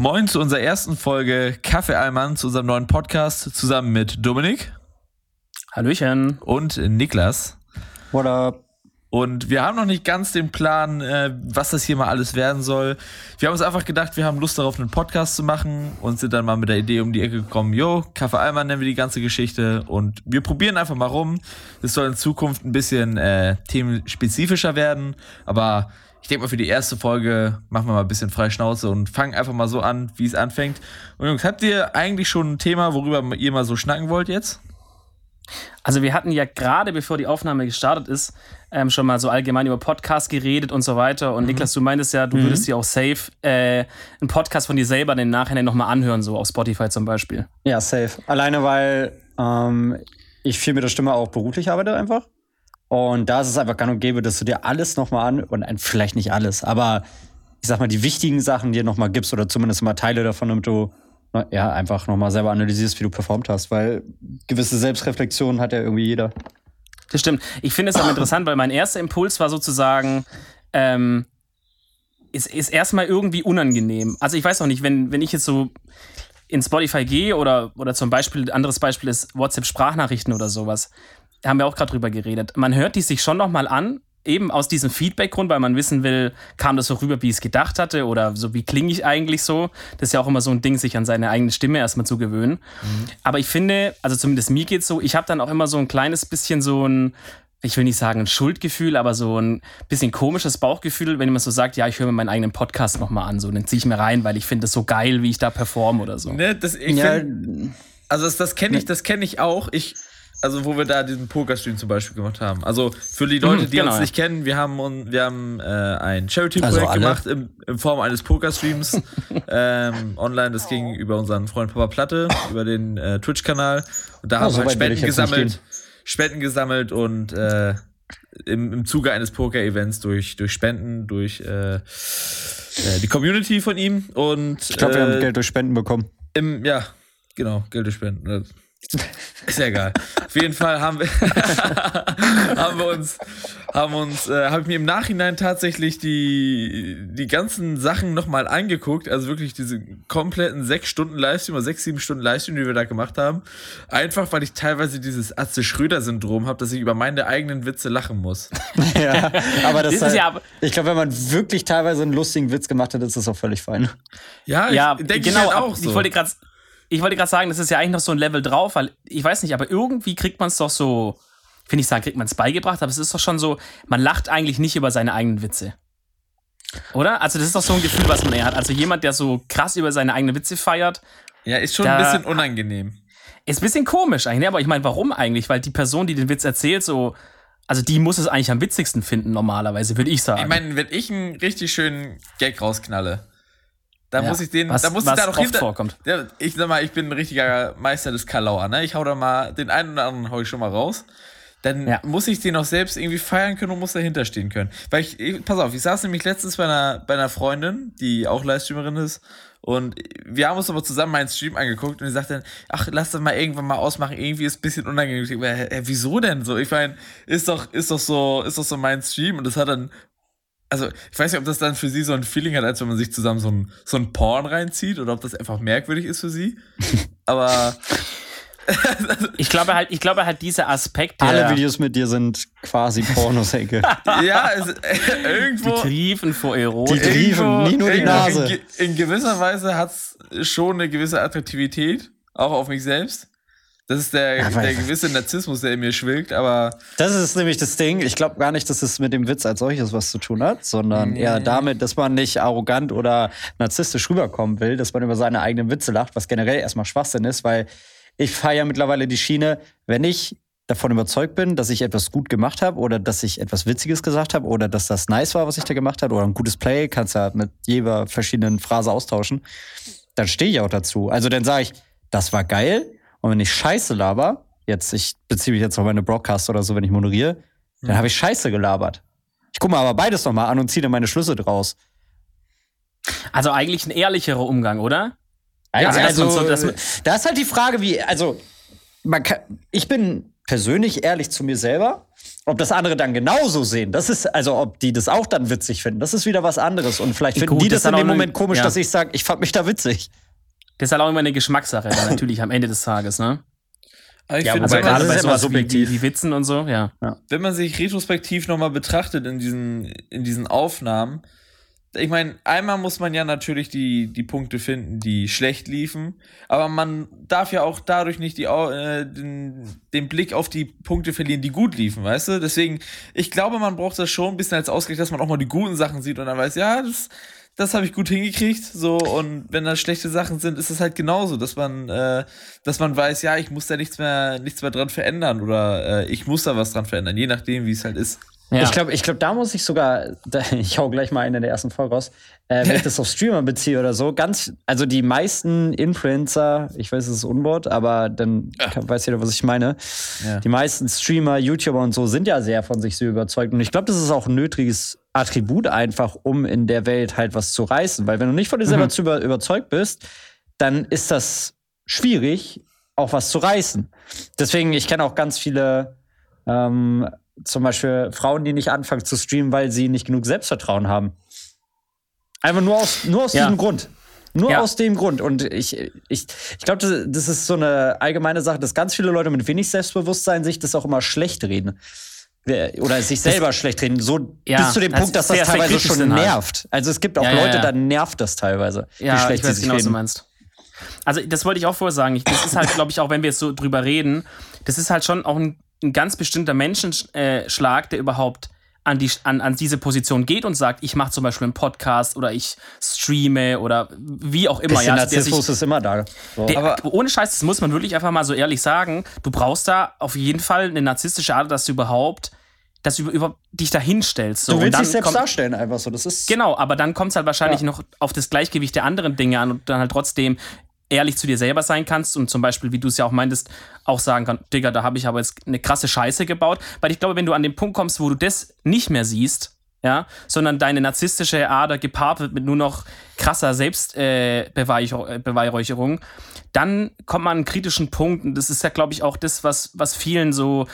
Moin zu unserer ersten Folge Kaffee Allmann, zu unserem neuen Podcast, zusammen mit Dominik. Hallöchen. Und Niklas. What up? Und wir haben noch nicht ganz den Plan, äh, was das hier mal alles werden soll. Wir haben uns einfach gedacht, wir haben Lust darauf, einen Podcast zu machen und sind dann mal mit der Idee um die Ecke gekommen, jo, Kaffee Allmann nennen wir die ganze Geschichte und wir probieren einfach mal rum. Es soll in Zukunft ein bisschen äh, themenspezifischer werden, aber ich denke mal, für die erste Folge machen wir mal ein bisschen freie Schnauze und fangen einfach mal so an, wie es anfängt. Und Jungs, habt ihr eigentlich schon ein Thema, worüber ihr mal so schnacken wollt jetzt? Also wir hatten ja gerade, bevor die Aufnahme gestartet ist, ähm, schon mal so allgemein über Podcasts geredet und so weiter. Und mhm. Niklas, du meintest ja, du mhm. würdest dir auch safe äh, einen Podcast von dir selber in den Nachhinein nochmal anhören, so auf Spotify zum Beispiel. Ja, safe. Alleine, weil ähm, ich viel mit der Stimme auch beruflich arbeite einfach. Und da ist es einfach gang und gäbe, dass du dir alles nochmal an, und vielleicht nicht alles, aber ich sag mal, die wichtigen Sachen dir nochmal gibst oder zumindest mal Teile davon, damit du ja, einfach nochmal selber analysierst, wie du performt hast, weil gewisse Selbstreflexion hat ja irgendwie jeder. Das stimmt. Ich finde es auch interessant, weil mein erster Impuls war sozusagen, ähm, ist, ist erstmal irgendwie unangenehm. Also ich weiß auch nicht, wenn, wenn ich jetzt so in Spotify gehe oder, oder zum Beispiel, anderes Beispiel ist WhatsApp-Sprachnachrichten oder sowas, haben wir auch gerade drüber geredet. Man hört die sich schon nochmal an, eben aus diesem Feedback-Grund, weil man wissen will, kam das so rüber, wie ich es gedacht hatte oder so, wie klinge ich eigentlich so. Das ist ja auch immer so ein Ding, sich an seine eigene Stimme erstmal zu gewöhnen. Mhm. Aber ich finde, also zumindest mir geht es so, ich habe dann auch immer so ein kleines bisschen so ein ich will nicht sagen ein Schuldgefühl, aber so ein bisschen komisches Bauchgefühl, wenn jemand so sagt, ja, ich höre mir meinen eigenen Podcast nochmal an, so, dann ziehe ich mir rein, weil ich finde es so geil, wie ich da performe oder so. Ne, das, ich ja, find, also das, das kenne ich, das kenne ich auch. Ich, also wo wir da diesen Pokerstream zum Beispiel gemacht haben. Also für die Leute, mhm, die genau, uns nicht kennen, wir haben, wir haben äh, ein Charity-Projekt also gemacht in, in, Form eines Pokerstreams ähm, online. Das ging über unseren Freund Papa Platte, über den äh, Twitch-Kanal. Und da oh, haben wir halt Spenden gesammelt, Spenden gesammelt und äh, im, im Zuge eines Poker-Events durch, durch Spenden, durch äh, äh die Community von ihm. Und, ich glaube, wir haben äh, Geld durch Spenden bekommen. Im, ja, genau, Geld durch Spenden. Ist ja egal. Auf jeden Fall haben wir, haben wir uns, haben uns, äh, habe ich mir im Nachhinein tatsächlich die, die ganzen Sachen nochmal angeguckt. Also wirklich diese kompletten sechs Stunden Livestream oder sechs, sieben Stunden Livestream, die wir da gemacht haben. Einfach, weil ich teilweise dieses Atze Schröder-Syndrom habe, dass ich über meine eigenen Witze lachen muss. ja, aber das, das halt, ja, ich glaube, wenn man wirklich teilweise einen lustigen Witz gemacht hat, ist das auch völlig fein. Ja, ja denke genau, ich halt auch so. Ich wollte gerade ich wollte gerade sagen, das ist ja eigentlich noch so ein Level drauf, weil ich weiß nicht, aber irgendwie kriegt man es doch so, finde ich sagen, kriegt man es beigebracht, aber es ist doch schon so, man lacht eigentlich nicht über seine eigenen Witze. Oder? Also, das ist doch so ein Gefühl, was man eher hat. Also, jemand, der so krass über seine eigenen Witze feiert. Ja, ist schon ein bisschen unangenehm. Ist ein bisschen komisch eigentlich, ne? aber ich meine, warum eigentlich? Weil die Person, die den Witz erzählt, so, also die muss es eigentlich am witzigsten finden, normalerweise, würde ich sagen. Ich meine, wenn ich einen richtig schönen Gag rausknalle, da ja, muss ich den, was, da muss ich da noch hinter. Vorkommt. Ja, ich sag mal, ich bin ein richtiger Meister des Kalauer, ne? Ich hau da mal, den einen oder anderen hau ich schon mal raus. Dann ja. muss ich den auch selbst irgendwie feiern können und muss dahinter stehen können. Weil ich, ich, pass auf, ich saß nämlich letztens bei einer, bei einer Freundin, die auch Livestreamerin ist. Und wir haben uns aber zusammen meinen Stream angeguckt und sie sagte dann, ach, lass das mal irgendwann mal ausmachen, irgendwie ist ein bisschen unangenehm. Ich hä, wieso denn so? Ich meine, ist doch, ist doch so, ist doch so mein Stream und das hat dann also ich weiß nicht, ob das dann für sie so ein Feeling hat, als wenn man sich zusammen so ein, so ein Porn reinzieht oder ob das einfach merkwürdig ist für sie. Aber ich glaube halt, ich glaube halt diese Aspekte. Alle Videos mit dir sind quasi Pornosäcke. ja, es, äh, irgendwo. Die triefen vor Erotik. Die triefen, nicht nur die Nase. In, in gewisser Weise hat es schon eine gewisse Attraktivität, auch auf mich selbst. Das ist der, ja, der gewisse Narzissmus, der in mir schwilgt, aber. Das ist nämlich das Ding. Ich glaube gar nicht, dass es mit dem Witz als solches was zu tun hat, sondern nee. eher damit, dass man nicht arrogant oder narzisstisch rüberkommen will, dass man über seine eigenen Witze lacht, was generell erstmal Schwachsinn ist, weil ich feiere mittlerweile die Schiene, wenn ich davon überzeugt bin, dass ich etwas gut gemacht habe oder dass ich etwas Witziges gesagt habe oder dass das nice war, was ich da gemacht habe oder ein gutes Play, kannst du ja mit jeder verschiedenen Phrase austauschen, dann stehe ich auch dazu. Also dann sage ich, das war geil, und wenn ich Scheiße laber, jetzt, ich beziehe mich jetzt auf meine Broadcast oder so, wenn ich moderiere, dann hm. habe ich Scheiße gelabert. Ich gucke mir aber beides nochmal an und ziehe dann meine Schlüsse draus. Also eigentlich ein ehrlicherer Umgang, oder? Also, ja, also, so, da ist halt die Frage, wie, also, kann, ich bin persönlich ehrlich zu mir selber. Ob das andere dann genauso sehen, das ist, also ob die das auch dann witzig finden, das ist wieder was anderes. Und vielleicht finden Gut, die das, das in dem Moment komisch, ja. dass ich sage, ich fand mich da witzig. Das ist halt auch immer eine Geschmackssache, natürlich am Ende des Tages, ne? ich ja, finde, gerade bei sowas subjektiv. Wie, wie, Witzen und so, ja. ja. Wenn man sich retrospektiv nochmal betrachtet in diesen, in diesen Aufnahmen, ich meine, einmal muss man ja natürlich die, die Punkte finden, die schlecht liefen, aber man darf ja auch dadurch nicht die, äh, den, den Blick auf die Punkte verlieren, die gut liefen, weißt du? Deswegen, ich glaube, man braucht das schon ein bisschen als Ausgleich, dass man auch mal die guten Sachen sieht und dann weiß, ja, das, das habe ich gut hingekriegt. So, und wenn da schlechte Sachen sind, ist es halt genauso, dass man, äh, dass man weiß, ja, ich muss da nichts mehr, nichts mehr dran verändern oder äh, ich muss da was dran verändern, je nachdem, wie es halt ist. Ja. Ich glaube, ich glaub, da muss ich sogar, da, ich hau gleich mal eine der ersten Folge raus, äh, wenn ich das auf Streamer beziehe oder so, ganz, also die meisten Influencer, ich weiß, es ist Unwort, aber dann ja. weiß jeder, was ich meine. Ja. Die meisten Streamer, YouTuber und so sind ja sehr von sich so überzeugt. Und ich glaube, das ist auch ein nötiges Attribut einfach, um in der Welt halt was zu reißen. Weil wenn du nicht von dir selber mhm. zu über, überzeugt bist, dann ist das schwierig, auch was zu reißen. Deswegen, ich kenne auch ganz viele ähm, zum Beispiel Frauen, die nicht anfangen zu streamen, weil sie nicht genug Selbstvertrauen haben. Einfach nur aus, nur aus ja. diesem Grund. Nur ja. aus dem Grund. Und ich, ich, ich glaube, das, das, ist so eine allgemeine Sache, dass ganz viele Leute mit wenig Selbstbewusstsein sich das auch immer schlecht reden. Oder sich selber das, schlecht reden. So ja, bis zu dem Punkt, dass das teilweise schon halt. nervt. Also es gibt auch Leute, da nervt das teilweise. Ja, wie schlecht ich weiß sie sich genau, reden. was du meinst. Also das wollte ich auch vorher sagen. Das ist halt, glaube ich, auch wenn wir jetzt so drüber reden, das ist halt schon auch ein ein ganz bestimmter Menschenschlag, der überhaupt an, die, an, an diese Position geht und sagt, ich mache zum Beispiel einen Podcast oder ich streame oder wie auch immer. Bisschen ja, Narzissmus sich, ist immer da. So. Der, Aber ohne Scheiß, das muss man wirklich einfach mal so ehrlich sagen. Du brauchst da auf jeden Fall eine narzisstische Art, dass du überhaupt dass du über, über dich da hinstellst. So. Du willst dich selbst kommt, darstellen, einfach so. Das ist genau, aber dann kommt es halt wahrscheinlich ja. noch auf das Gleichgewicht der anderen Dinge an und dann halt trotzdem ehrlich zu dir selber sein kannst und zum Beispiel, wie du es ja auch meintest, auch sagen kannst, Digga, da habe ich aber jetzt eine krasse Scheiße gebaut. Weil ich glaube, wenn du an den Punkt kommst, wo du das nicht mehr siehst, ja, sondern deine narzisstische Ader gepaart wird mit nur noch krasser Selbstbeweihräucherung, äh, dann kommt man an einen kritischen Punkt und das ist ja, glaube ich, auch das, was, was vielen so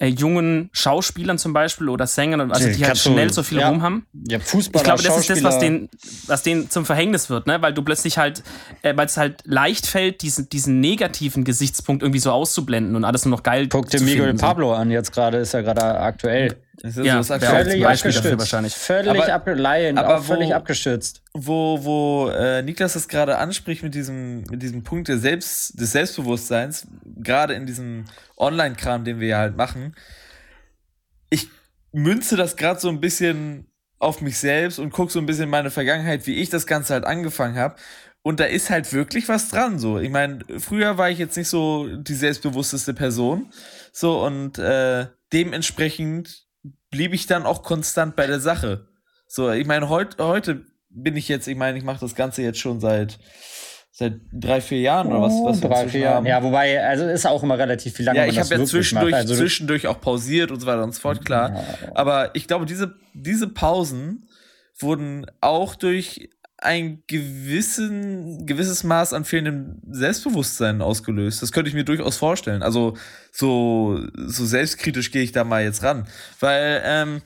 äh, jungen Schauspielern zum Beispiel oder Sängern, also die halt schnell so viel ja, rum haben. Ja, Fußballer, Ich glaube, das ist das, was denen, was denen zum Verhängnis wird, ne? Weil du plötzlich halt, äh, weil es halt leicht fällt, diesen, diesen negativen Gesichtspunkt irgendwie so auszublenden und alles nur noch geil Guck dir Miguel Pablo an, jetzt gerade ist ja gerade aktuell. Das ist ja, so, das völlig abgestürzt. Wahrscheinlich. Völlig, aber, ab, Laien, aber wo, völlig abgestürzt. Wo, wo äh, Niklas das gerade anspricht mit diesem, mit diesem Punkt der Selbst, des Selbstbewusstseins, gerade in diesem Online-Kram, den wir ja halt machen, ich münze das gerade so ein bisschen auf mich selbst und gucke so ein bisschen meine Vergangenheit, wie ich das Ganze halt angefangen habe. Und da ist halt wirklich was dran. So, ich meine, früher war ich jetzt nicht so die selbstbewussteste Person. So, und äh, dementsprechend blieb ich dann auch konstant bei der Sache. So, ich meine, heut, heute bin ich jetzt, ich meine, ich mache das Ganze jetzt schon seit seit drei, vier Jahren oder was, was drei, vier Jahren. Ja, wobei, also ist auch immer relativ viel lange. Ja, ich habe ja zwischendurch, also zwischendurch auch pausiert und so weiter und so fort, klar. Ja. Aber ich glaube, diese, diese Pausen wurden auch durch ein gewissen, gewisses Maß an fehlendem Selbstbewusstsein ausgelöst. Das könnte ich mir durchaus vorstellen. Also so, so selbstkritisch gehe ich da mal jetzt ran. Weil, ähm,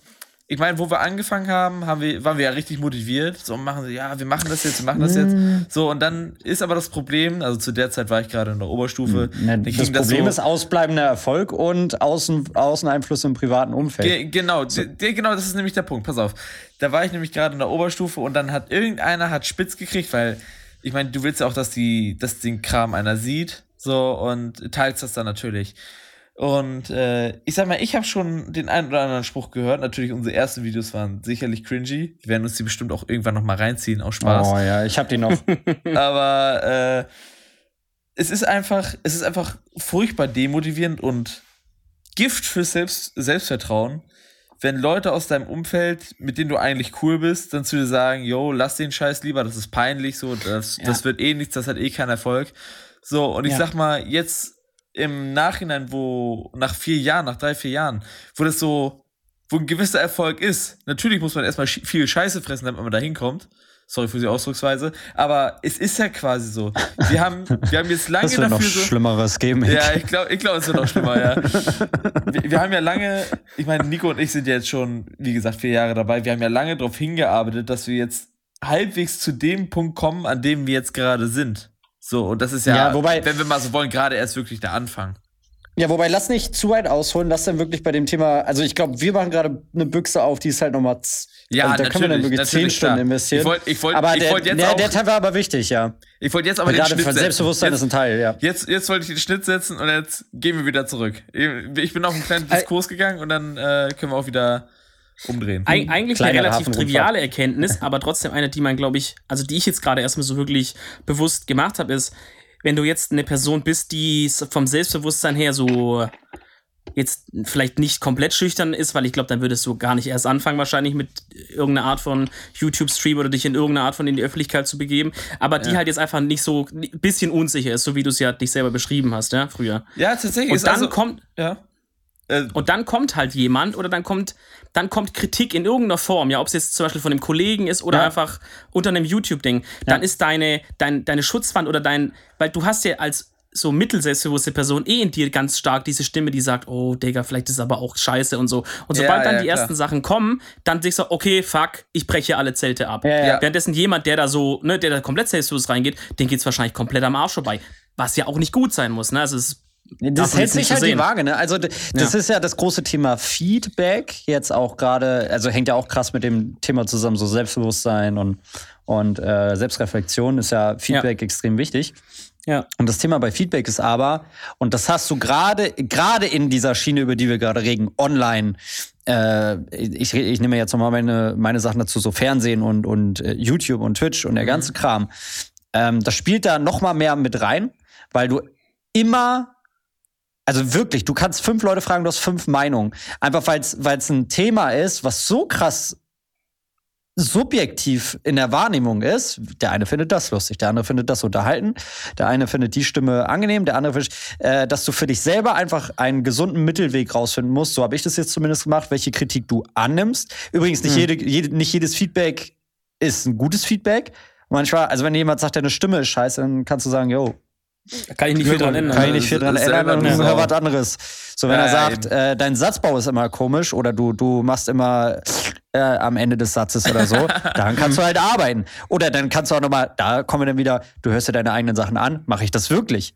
ich meine, wo wir angefangen haben, haben wir, waren wir ja richtig motiviert. So machen sie, ja, wir machen das jetzt, wir machen das jetzt. Mm. So, und dann ist aber das Problem, also zu der Zeit war ich gerade in der Oberstufe. Ne, das Problem das so, ist ausbleibender Erfolg und Außen, Außeneinflüsse im privaten Umfeld. Ge genau, so. genau, das ist nämlich der Punkt. Pass auf. Da war ich nämlich gerade in der Oberstufe und dann hat irgendeiner hat spitz gekriegt, weil ich meine, du willst ja auch, dass die, dass den Kram einer sieht. So, und teilst das dann natürlich. Und äh, ich sag mal, ich habe schon den einen oder anderen Spruch gehört. Natürlich, unsere ersten Videos waren sicherlich cringy. Wir werden uns die bestimmt auch irgendwann noch mal reinziehen, aus Spaß. Oh ja, ich hab die noch. Aber äh, es ist einfach, es ist einfach furchtbar demotivierend und Gift für Selbst Selbstvertrauen, wenn Leute aus deinem Umfeld, mit denen du eigentlich cool bist, dann zu dir sagen, yo, lass den Scheiß lieber, das ist peinlich, so, das, ja. das wird eh nichts, das hat eh keinen Erfolg. So, und ich ja. sag mal, jetzt im Nachhinein, wo nach vier Jahren, nach drei, vier Jahren, wo das so, wo ein gewisser Erfolg ist, natürlich muss man erstmal viel Scheiße fressen, damit man da hinkommt. Sorry für die Ausdrucksweise. Aber es ist ja quasi so. Wir haben, wir haben jetzt lange das wird dafür noch so. Schlimmeres geben. Ja, ich glaube, ich glaub, es wird noch schlimmer, ja. Wir, wir, haben ja lange, ich meine, Nico und ich sind jetzt schon, wie gesagt, vier Jahre dabei. Wir haben ja lange darauf hingearbeitet, dass wir jetzt halbwegs zu dem Punkt kommen, an dem wir jetzt gerade sind. So, und das ist ja, ja wobei, wenn wir mal so wollen, gerade erst wirklich der Anfang. Ja, wobei, lass nicht zu weit ausholen, lass dann wirklich bei dem Thema, also ich glaube, wir machen gerade eine Büchse auf, die ist halt nochmal, ja, also da können wir dann wirklich zehn Stunden investieren. Ich wollte ich wollt, aber ich der, wollt jetzt der, auch, der Teil war aber wichtig, ja. Ich wollte jetzt aber den Schnitt setzen. Selbstbewusstsein jetzt, ist ein Teil, ja. Jetzt, jetzt wollte ich den Schnitt setzen und jetzt gehen wir wieder zurück. Ich bin auf einen kleinen Diskurs gegangen und dann äh, können wir auch wieder umdrehen. Eig eigentlich Kleiner eine relativ triviale Erkenntnis, aber trotzdem eine, die man, glaube ich, also die ich jetzt gerade erstmal so wirklich bewusst gemacht habe, ist, wenn du jetzt eine Person bist, die vom Selbstbewusstsein her so jetzt vielleicht nicht komplett schüchtern ist, weil ich glaube, dann würdest du gar nicht erst anfangen, wahrscheinlich mit irgendeiner Art von YouTube-Stream oder dich in irgendeiner Art von in die Öffentlichkeit zu begeben, aber die ja. halt jetzt einfach nicht so ein bisschen unsicher ist, so wie du es ja dich selber beschrieben hast, ja, früher. Ja, tatsächlich. Und dann also, kommt, ja. Äh, und dann kommt halt jemand oder dann kommt, dann kommt Kritik in irgendeiner Form, ja, ob es jetzt zum Beispiel von einem Kollegen ist oder ja. einfach unter einem YouTube-Ding. Dann ja. ist deine, dein, deine Schutzwand oder dein, weil du hast ja als so mittelselbstbewusste Person eh in dir ganz stark diese Stimme, die sagt, oh, Digga, vielleicht ist es aber auch scheiße und so. Und sobald ja, dann die klar. ersten Sachen kommen, dann denkst du, okay, fuck, ich breche alle Zelte ab. Währenddessen jemand, der da so, ne, der da komplett selbstbewusst reingeht, den geht's wahrscheinlich komplett am Arsch vorbei. Was ja auch nicht gut sein muss, ne? Also es ist das hält sich halt die Waage, ne? Also, das ja. ist ja das große Thema Feedback. Jetzt auch gerade, also hängt ja auch krass mit dem Thema zusammen, so Selbstbewusstsein und, und äh, Selbstreflexion ist ja Feedback ja. extrem wichtig. Ja. Und das Thema bei Feedback ist aber, und das hast du gerade, gerade in dieser Schiene, über die wir gerade reden, online, äh, ich, ich nehme jetzt nochmal meine, meine Sachen dazu, so Fernsehen und, und äh, YouTube und Twitch und der ganze mhm. Kram. Ähm, das spielt da nochmal mehr mit rein, weil du immer also wirklich, du kannst fünf Leute fragen, du hast fünf Meinungen. Einfach weil es ein Thema ist, was so krass subjektiv in der Wahrnehmung ist. Der eine findet das lustig, der andere findet das unterhalten, der eine findet die Stimme angenehm, der andere findet, äh, dass du für dich selber einfach einen gesunden Mittelweg rausfinden musst. So habe ich das jetzt zumindest gemacht, welche Kritik du annimmst. Übrigens, nicht, hm. jede, jede, nicht jedes Feedback ist ein gutes Feedback. Manchmal, also wenn jemand sagt, deine Stimme ist scheiße, dann kannst du sagen, yo, kann ich nicht viel dran ändern. Kann ich nicht viel dran ändern, dann hör was anderes. So, wenn ja, er sagt, äh, dein Satzbau ist immer komisch oder du, du machst immer äh, am Ende des Satzes oder so, dann kannst du halt arbeiten. Oder dann kannst du auch nochmal, da kommen wir dann wieder, du hörst dir deine eigenen Sachen an, mache ich das wirklich?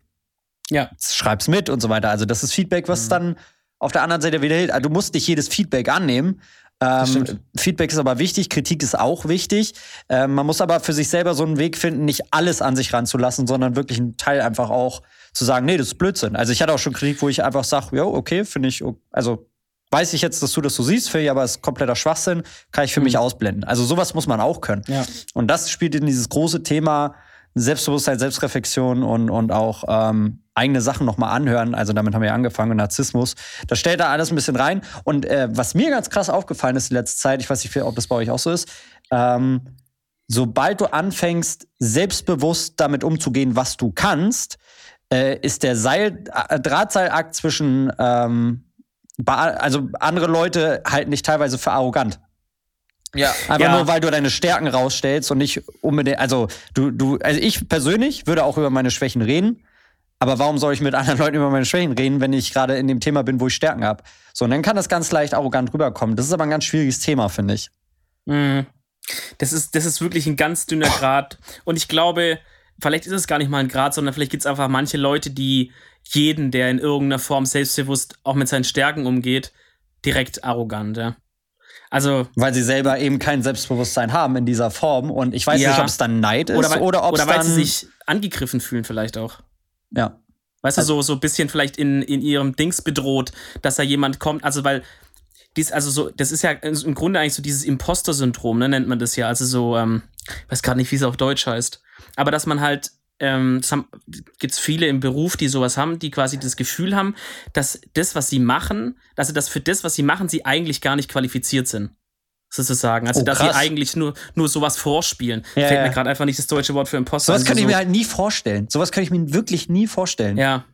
Ja. Schreib's mit und so weiter. Also, das ist Feedback, was mhm. dann auf der anderen Seite wieder hilft. Also, du musst nicht jedes Feedback annehmen, ähm, Feedback ist aber wichtig, Kritik ist auch wichtig. Ähm, man muss aber für sich selber so einen Weg finden, nicht alles an sich ranzulassen, sondern wirklich einen Teil einfach auch zu sagen, nee, das ist Blödsinn. Also ich hatte auch schon Kritik, wo ich einfach sage, ja, okay, finde ich, also weiß ich jetzt, dass du das so siehst, finde ich aber ist kompletter Schwachsinn, kann ich für mhm. mich ausblenden. Also sowas muss man auch können. Ja. Und das spielt in dieses große Thema Selbstbewusstsein, Selbstreflexion und, und auch ähm, eigene Sachen nochmal anhören. Also damit haben wir angefangen, Narzissmus. Das stellt da alles ein bisschen rein. Und äh, was mir ganz krass aufgefallen ist in letzter Zeit, ich weiß nicht, ob das bei euch auch so ist, ähm, sobald du anfängst, selbstbewusst damit umzugehen, was du kannst, äh, ist der Seil, äh, Drahtseilakt zwischen, ähm, also andere Leute halten dich teilweise für arrogant. Ja. Einfach ja. nur, weil du deine Stärken rausstellst und nicht unbedingt, also du, du, also ich persönlich würde auch über meine Schwächen reden, aber warum soll ich mit anderen Leuten über meine Schwächen reden, wenn ich gerade in dem Thema bin, wo ich Stärken habe? So, und dann kann das ganz leicht arrogant rüberkommen. Das ist aber ein ganz schwieriges Thema, finde ich. Mhm. Das ist, das ist wirklich ein ganz dünner Grad. Und ich glaube, vielleicht ist es gar nicht mal ein Grad, sondern vielleicht gibt es einfach manche Leute, die jeden, der in irgendeiner Form selbstbewusst auch mit seinen Stärken umgeht, direkt arrogant, ja. Also, weil sie selber eben kein Selbstbewusstsein haben in dieser Form und ich weiß ja. nicht, ob es dann Neid ist oder, oder ob es dann weil sie sich angegriffen fühlen vielleicht auch. Ja. Weißt also, du, so, so ein bisschen vielleicht in, in ihrem Dings bedroht, dass da jemand kommt, also weil dies, also so, das ist ja im Grunde eigentlich so dieses Imposter-Syndrom, ne, nennt man das ja. Also so, ähm, weiß gerade nicht, wie es auf Deutsch heißt. Aber dass man halt ähm, gibt es viele im Beruf, die sowas haben, die quasi das Gefühl haben, dass das, was sie machen, dass sie das für das, was sie machen, sie eigentlich gar nicht qualifiziert sind. Sozusagen. Also, oh, dass sie eigentlich nur, nur sowas vorspielen. Ja, Fällt ja. mir gerade einfach nicht das deutsche Wort für Imposter. Sowas kann ich so. mir halt nie vorstellen. Sowas kann ich mir wirklich nie vorstellen. Ja.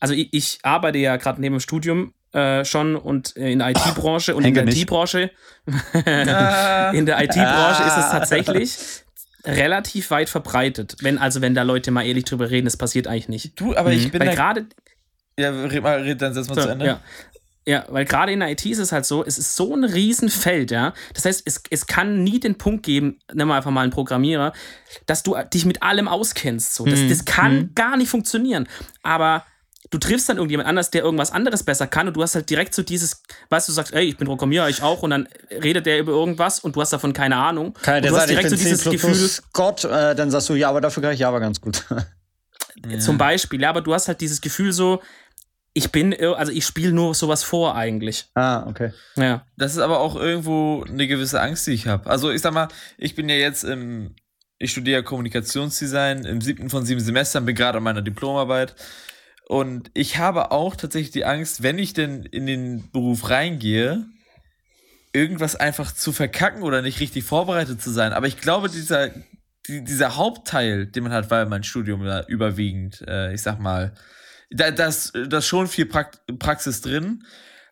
Also, ich, ich arbeite ja gerade neben dem Studium äh, schon und in der IT-Branche und in der IT-Branche in der IT-Branche ist es tatsächlich relativ weit verbreitet. Wenn, also wenn da Leute mal ehrlich drüber reden, das passiert eigentlich nicht. Du, aber mhm. ich bin Weil gerade. Ja, red, mal, red dann setz mal so, zu Ende. Ja. Ja, weil gerade in der IT ist es halt so, es ist so ein Riesenfeld, ja. Das heißt, es, es kann nie den Punkt geben, nimm mal einfach mal einen Programmierer, dass du dich mit allem auskennst. So. Das, mhm. das kann mhm. gar nicht funktionieren. Aber du triffst dann irgendjemand anders, der irgendwas anderes besser kann und du hast halt direkt so dieses, weißt du, du sagst, ey, ich bin Programmierer, ich auch und dann redet der über irgendwas und du hast davon keine Ahnung. Keine, der du sagt, hast direkt so dieses Gefühl. Gott, äh, dann sagst du, ja, aber dafür kann ich Java ganz gut. ja. Zum Beispiel, ja, aber du hast halt dieses Gefühl so, ich bin, also ich spiele nur sowas vor eigentlich. Ah, okay. Ja. Das ist aber auch irgendwo eine gewisse Angst, die ich habe. Also ich sag mal, ich bin ja jetzt im, ich studiere Kommunikationsdesign im siebten von sieben Semestern, bin gerade an meiner Diplomarbeit. Und ich habe auch tatsächlich die Angst, wenn ich denn in den Beruf reingehe, irgendwas einfach zu verkacken oder nicht richtig vorbereitet zu sein. Aber ich glaube, dieser, dieser Hauptteil, den man hat, weil mein Studium da überwiegend, äh, ich sag mal, da, das, das schon viel Praxis drin,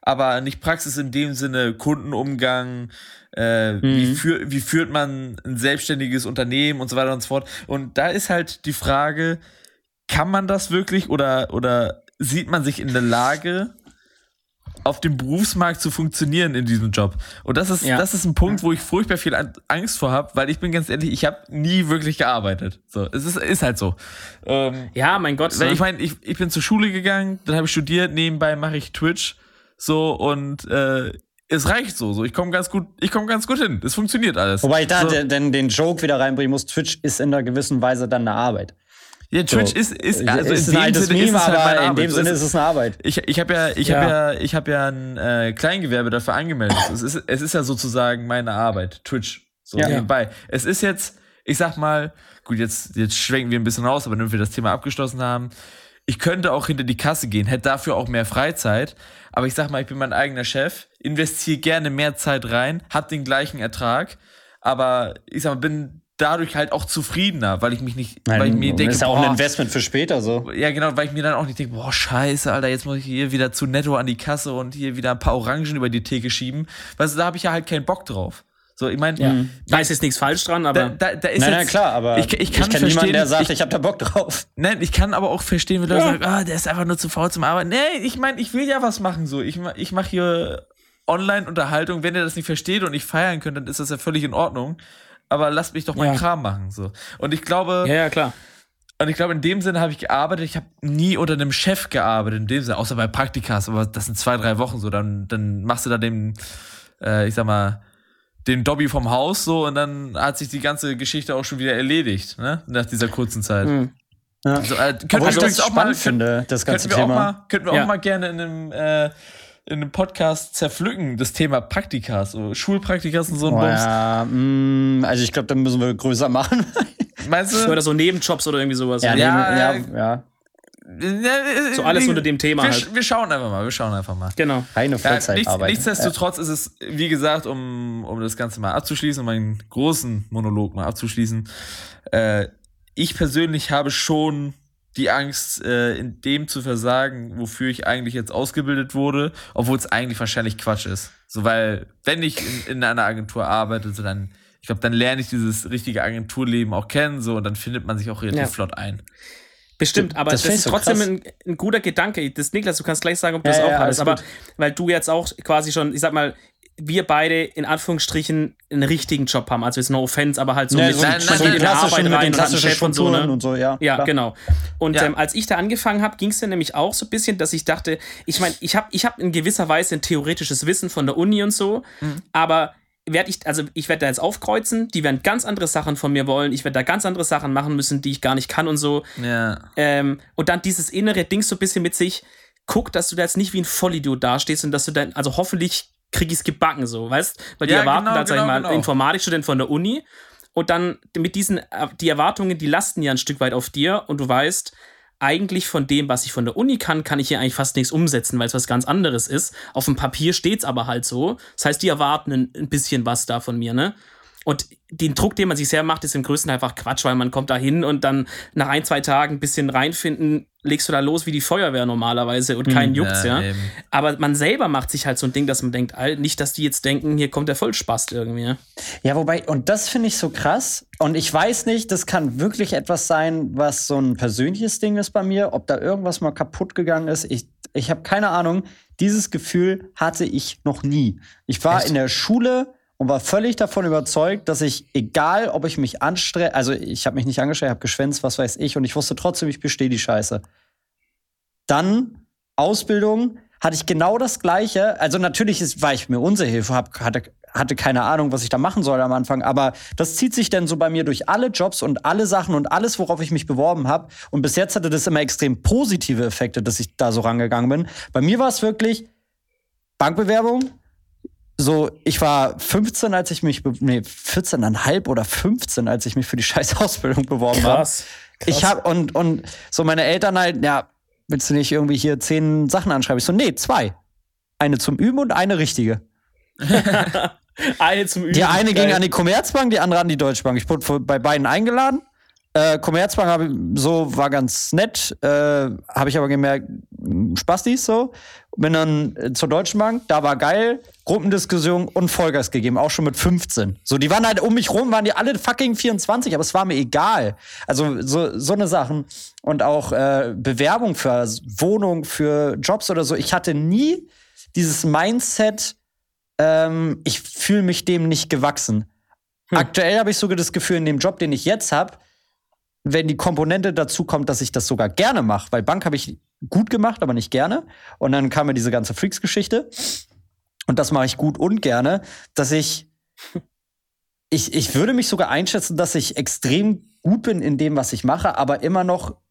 aber nicht Praxis in dem Sinne Kundenumgang, äh, mhm. wie, führ, wie führt man ein selbstständiges Unternehmen und so weiter und so fort. Und da ist halt die Frage, kann man das wirklich oder, oder sieht man sich in der Lage, auf dem Berufsmarkt zu funktionieren in diesem Job. Und das ist, ja. das ist ein Punkt, wo ich furchtbar viel Angst vor habe, weil ich bin ganz ehrlich, ich habe nie wirklich gearbeitet. So, es ist, ist halt so. Ähm, ja, mein Gott. Weil ich meine, ich, ich bin zur Schule gegangen, dann habe ich studiert, nebenbei mache ich Twitch. So, und äh, es reicht so. so ich komme ganz gut, ich komme ganz gut hin. Es funktioniert alles. Wobei ich da so. den, den, den Joke wieder reinbringen muss, Twitch ist in einer gewissen Weise dann eine Arbeit. Ja, Twitch so. ist, ist, also ist in dem Sinne Meme, ist es halt Arbeit. In dem Sinne ist es eine Arbeit. Ich, ich habe ja, ich ja. habe ja, ich habe ja ein äh, Kleingewerbe dafür angemeldet. es, ist, es ist ja sozusagen meine Arbeit, Twitch. So ja. nebenbei. Es ist jetzt, ich sag mal, gut, jetzt, jetzt schwenken wir ein bisschen raus, aber wenn wir das Thema abgeschlossen haben, ich könnte auch hinter die Kasse gehen, hätte dafür auch mehr Freizeit. Aber ich sag mal, ich bin mein eigener Chef, investiere gerne mehr Zeit rein, hab den gleichen Ertrag. Aber ich sag mal, bin dadurch halt auch zufriedener, weil ich mich nicht, Nein, weil ich mir denke, ist ja auch boah, ein Investment für später so. Ja, genau, weil ich mir dann auch nicht denke, boah, scheiße, Alter, jetzt muss ich hier wieder zu netto an die Kasse und hier wieder ein paar Orangen über die Theke schieben. Weißt du, da habe ich ja halt keinen Bock drauf. So, ich meine, ja. da ist jetzt nichts falsch dran, aber. Da, da, da ist nein, nein, klar, aber ich, ich kann ich verstehen, niemanden, der sagt, ich, ich habe da Bock drauf. Nein, ich kann aber auch verstehen, wenn Leute ja. sagen, ah, der ist einfach nur zu faul zum Arbeiten. Nee, ich meine, ich will ja was machen so. Ich, ich mache hier Online-Unterhaltung. Wenn ihr das nicht versteht und nicht feiern könnt, dann ist das ja völlig in Ordnung aber lasst mich doch meinen ja. Kram machen. So. Und ich glaube. Ja, ja, klar. Und ich glaube, in dem Sinne habe ich gearbeitet. Ich habe nie unter einem Chef gearbeitet, in dem Sinne, außer bei Praktikas, aber das sind zwei, drei Wochen so. Dann, dann machst du da den, äh, ich sag mal, den Dobby vom Haus so und dann hat sich die ganze Geschichte auch schon wieder erledigt, ne? Nach dieser kurzen Zeit. Mhm. Ja. Also, äh, könnten wir das auch mal, finde, das ganze könnten wir Thema. Auch mal, könnten wir ja. auch mal gerne in einem äh, in einem Podcast zerpflücken, das Thema Praktikas, so Schulpraktikas und so ein oh, Bums. Ja, mh, also ich glaube, dann müssen wir größer machen. Meinst du? Oder so Nebenjobs oder irgendwie sowas. Ja, ja, neben, ja, ja. So alles unter dem Thema wir, halt. Wir schauen einfach mal, wir schauen einfach mal. Genau. Keine Vollzeitarbeit. Ja, nichts, nichtsdestotrotz ist es, wie gesagt, um, um das Ganze mal abzuschließen, um meinen großen Monolog mal abzuschließen, äh, ich persönlich habe schon die Angst, äh, in dem zu versagen, wofür ich eigentlich jetzt ausgebildet wurde, obwohl es eigentlich wahrscheinlich Quatsch ist. So, weil, wenn ich in, in einer Agentur arbeite, so dann, ich glaube, dann lerne ich dieses richtige Agenturleben auch kennen, so, und dann findet man sich auch relativ ja. flott ein. Bestimmt, aber das, das ist so trotzdem ein, ein, guter Gedanke. Das, Niklas, du kannst gleich sagen, ob du ja, das auch ja, hast, aber weil du jetzt auch quasi schon, ich sag mal, wir beide in Anführungsstrichen einen richtigen Job haben. Also ist no offense, aber halt so ja, mit, so, nein, so in der Arbeit rein und hat einen Chef und so. Ne? Und so ja, ja genau. Und ja. Ähm, als ich da angefangen habe, ging es dann nämlich auch so ein bisschen, dass ich dachte, ich meine, ich habe ich hab in gewisser Weise ein theoretisches Wissen von der Uni und so, mhm. aber werde ich, also ich werde da jetzt aufkreuzen, die werden ganz andere Sachen von mir wollen, ich werde da ganz andere Sachen machen müssen, die ich gar nicht kann und so. Ja. Ähm, und dann dieses innere Ding so ein bisschen mit sich, guck, dass du da jetzt nicht wie ein Vollidiot dastehst und dass du dann, also hoffentlich kriege ich es gebacken, so, weißt? Weil die ja, erwarten genau, dann, sag ich genau, mal, genau. Informatikstudent von der Uni und dann mit diesen, äh, die Erwartungen, die lasten ja ein Stück weit auf dir und du weißt, eigentlich von dem, was ich von der Uni kann, kann ich hier eigentlich fast nichts umsetzen, weil es was ganz anderes ist. Auf dem Papier steht es aber halt so. Das heißt, die erwarten ein, ein bisschen was da von mir, ne? Und den Druck, den man sich sehr macht, ist im größten einfach Quatsch, weil man kommt da hin und dann nach ein, zwei Tagen ein bisschen reinfinden, legst du da los wie die Feuerwehr normalerweise und keinen hm, juckt's, ja. ja. Aber man selber macht sich halt so ein Ding, dass man denkt, nicht, dass die jetzt denken, hier kommt der Vollspast irgendwie. Ja, wobei, und das finde ich so krass. Und ich weiß nicht, das kann wirklich etwas sein, was so ein persönliches Ding ist bei mir, ob da irgendwas mal kaputt gegangen ist. Ich, ich habe keine Ahnung. Dieses Gefühl hatte ich noch nie. Ich war Echt? in der Schule und war völlig davon überzeugt, dass ich, egal ob ich mich anstrenge, also ich habe mich nicht angestrengt, habe geschwänzt, was weiß ich, und ich wusste trotzdem, ich bestehe die Scheiße. Dann Ausbildung, hatte ich genau das Gleiche. Also natürlich ist, war ich mir unsicher, hab, hatte, hatte keine Ahnung, was ich da machen soll am Anfang, aber das zieht sich dann so bei mir durch alle Jobs und alle Sachen und alles, worauf ich mich beworben habe. Und bis jetzt hatte das immer extrem positive Effekte, dass ich da so rangegangen bin. Bei mir war es wirklich Bankbewerbung, so, ich war 15, als ich mich, nee, 14,5 oder 15, als ich mich für die scheiß Ausbildung beworben habe. Krass, krass. Ich habe und, und so meine Eltern halt, ja, willst du nicht irgendwie hier zehn Sachen anschreiben? Ich so, nee, zwei. Eine zum Üben und eine richtige. eine zum Üben. Die eine ging an die Commerzbank, die andere an die Deutsche Bank. Ich wurde bei beiden eingeladen. Äh, Commerzbank so war ganz nett, äh, habe ich aber gemerkt, Spastis so. Bin dann äh, zur Deutschen Bank, da war geil, Gruppendiskussion und Vollgas gegeben, auch schon mit 15. So, die waren halt um mich rum, waren die alle fucking 24, aber es war mir egal. Also so, so eine Sachen. Und auch äh, Bewerbung für Wohnung, für Jobs oder so. Ich hatte nie dieses Mindset, ähm, ich fühle mich dem nicht gewachsen. Hm. Aktuell habe ich sogar das Gefühl, in dem Job, den ich jetzt habe, wenn die Komponente dazu kommt, dass ich das sogar gerne mache, weil Bank habe ich gut gemacht, aber nicht gerne. Und dann kam mir diese ganze Freaks-Geschichte. Und das mache ich gut und gerne, dass ich, ich, ich würde mich sogar einschätzen, dass ich extrem gut bin in dem, was ich mache, aber immer noch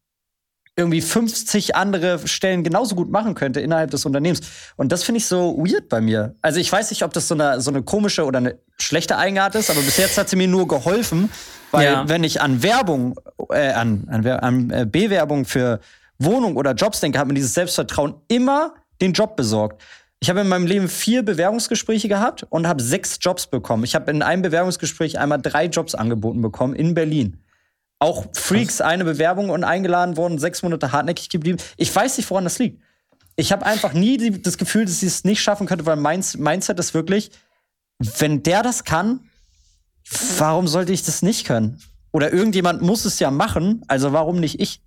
irgendwie 50 andere Stellen genauso gut machen könnte innerhalb des Unternehmens. Und das finde ich so weird bei mir. Also ich weiß nicht, ob das so eine, so eine komische oder eine schlechte Eigenart ist, aber bis jetzt hat sie mir nur geholfen, weil ja. wenn ich an Werbung, äh, an, an, an äh, Bewerbung für Wohnung oder Jobs denke, hat mir dieses Selbstvertrauen immer den Job besorgt. Ich habe in meinem Leben vier Bewerbungsgespräche gehabt und habe sechs Jobs bekommen. Ich habe in einem Bewerbungsgespräch einmal drei Jobs angeboten bekommen in Berlin. Auch Freaks eine Bewerbung und eingeladen worden, sechs Monate hartnäckig geblieben. Ich weiß nicht, woran das liegt. Ich habe einfach nie die, das Gefühl, dass ich es nicht schaffen könnte, weil mein Mindset ist wirklich, wenn der das kann, warum sollte ich das nicht können? Oder irgendjemand muss es ja machen, also warum nicht ich?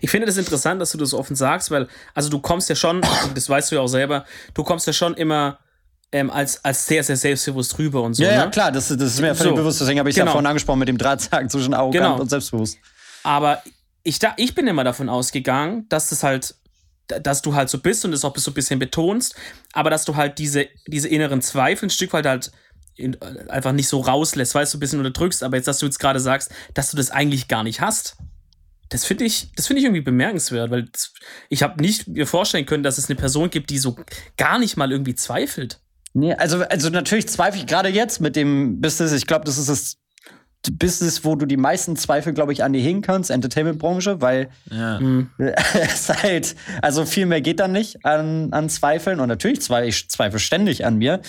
Ich finde das interessant, dass du das offen sagst, weil, also du kommst ja schon, das weißt du ja auch selber, du kommst ja schon immer ähm, als, als sehr, sehr selbstbewusst rüber und so. Ja, ne? ja klar, das, das ist mir völlig so. bewusst. Deswegen habe ich genau. ja vorhin angesprochen mit dem Drahtzagen zwischen arrogant genau. und selbstbewusst. Aber ich, da, ich bin immer davon ausgegangen, dass das halt, dass du halt so bist und das auch so ein bisschen betonst, aber dass du halt diese, diese inneren Zweifel ein Stück weit halt in, einfach nicht so rauslässt, weißt du, ein bisschen unterdrückst, aber jetzt, dass du jetzt gerade sagst, dass du das eigentlich gar nicht hast. Das finde ich, das finde ich irgendwie bemerkenswert, weil ich habe nicht mir vorstellen können, dass es eine Person gibt, die so gar nicht mal irgendwie zweifelt. Nee, also, also natürlich zweifle ich gerade jetzt mit dem Business. Ich glaube, das ist das Business, wo du die meisten Zweifel, glaube ich, an die hängen kannst, Entertainment-Branche, weil ja. es halt, also viel mehr geht dann nicht an, an Zweifeln. Und natürlich zweifle ich zweifle ständig an mir.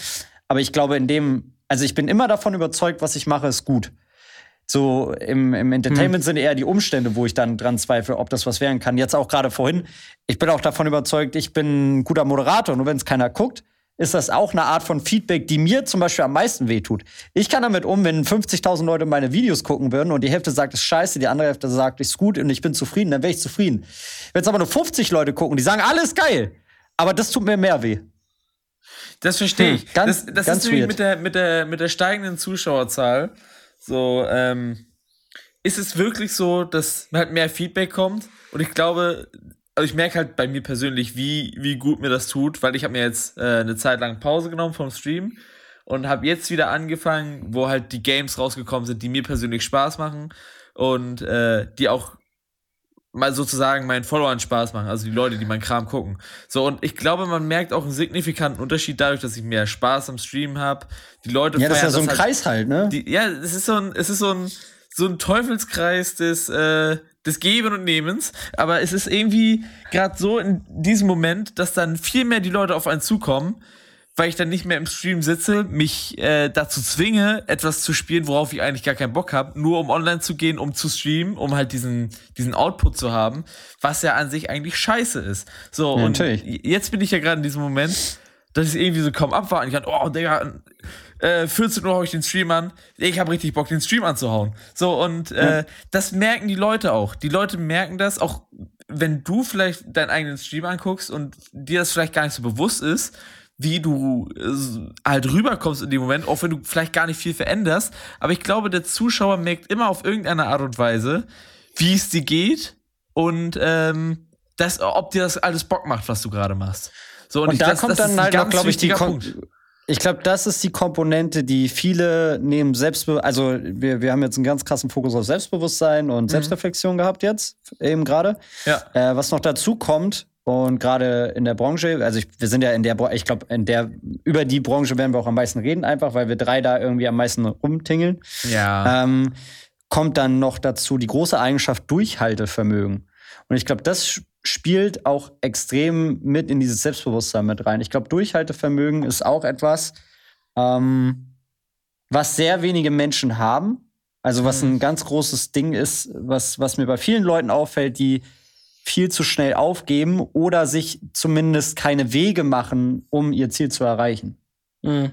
Aber ich glaube, in dem, also ich bin immer davon überzeugt, was ich mache, ist gut. So im, im Entertainment hm. sind eher die Umstände, wo ich dann dran zweifle, ob das was werden kann. Jetzt auch gerade vorhin. Ich bin auch davon überzeugt, ich bin ein guter Moderator. Nur wenn es keiner guckt, ist das auch eine Art von Feedback, die mir zum Beispiel am meisten wehtut. Ich kann damit um, wenn 50.000 Leute meine Videos gucken würden und die Hälfte sagt, es ist scheiße, die andere Hälfte sagt, es ist gut und ich bin zufrieden, dann wäre ich zufrieden. Wenn es aber nur 50 Leute gucken, die sagen, alles geil, aber das tut mir mehr weh. Das verstehe ich. Hm, ganz, das das ganz ist mit der, mit, der, mit der steigenden Zuschauerzahl. So, ähm, ist es wirklich so, dass halt mehr Feedback kommt? Und ich glaube, also ich merke halt bei mir persönlich, wie, wie gut mir das tut, weil ich habe mir jetzt äh, eine Zeit lang Pause genommen vom Stream und habe jetzt wieder angefangen, wo halt die Games rausgekommen sind, die mir persönlich Spaß machen und äh, die auch mal sozusagen meinen Followern Spaß machen, also die Leute, die meinen Kram gucken. So, und ich glaube, man merkt auch einen signifikanten Unterschied dadurch, dass ich mehr Spaß am Stream habe. Die Leute Ja, das ist ja so ein halt, Kreis halt, ne? Die, ja, es ist so ein, es ist so ein, so ein Teufelskreis des, äh, des Geben und Nehmens. Aber es ist irgendwie gerade so in diesem Moment, dass dann viel mehr die Leute auf einen zukommen, weil ich dann nicht mehr im Stream sitze, mich äh, dazu zwinge, etwas zu spielen, worauf ich eigentlich gar keinen Bock habe, nur um online zu gehen, um zu streamen, um halt diesen, diesen Output zu haben, was ja an sich eigentlich scheiße ist. So, ja, und natürlich. jetzt bin ich ja gerade in diesem Moment, dass ich irgendwie so kaum abwarten ich kann, oh, Digga, äh, 14 Uhr hau ich den Stream an. Ich habe richtig Bock, den Stream anzuhauen. So, und äh, ja. das merken die Leute auch. Die Leute merken das, auch wenn du vielleicht deinen eigenen Stream anguckst und dir das vielleicht gar nicht so bewusst ist, wie du äh, halt rüberkommst in dem Moment, auch wenn du vielleicht gar nicht viel veränderst. Aber ich glaube, der Zuschauer merkt immer auf irgendeine Art und Weise, wie es dir geht und ähm, das, ob dir das alles Bock macht, was du gerade machst. So, und, und ich, da das, kommt das dann halt auch, glaube ich, die Punkt. Ich glaube, das ist die Komponente, die viele neben Selbstbewusstsein, also wir, wir haben jetzt einen ganz krassen Fokus auf Selbstbewusstsein und mhm. Selbstreflexion gehabt jetzt, eben gerade. Ja. Äh, was noch dazu kommt, und gerade in der Branche, also ich, wir sind ja in der, ich glaube, in der, über die Branche werden wir auch am meisten reden, einfach weil wir drei da irgendwie am meisten rumtingeln. Ja. Ähm, kommt dann noch dazu die große Eigenschaft Durchhaltevermögen. Und ich glaube, das spielt auch extrem mit in dieses Selbstbewusstsein mit rein. Ich glaube, Durchhaltevermögen ist auch etwas, ähm, was sehr wenige Menschen haben. Also was mhm. ein ganz großes Ding ist, was, was mir bei vielen Leuten auffällt, die viel zu schnell aufgeben oder sich zumindest keine Wege machen, um ihr Ziel zu erreichen. Mhm.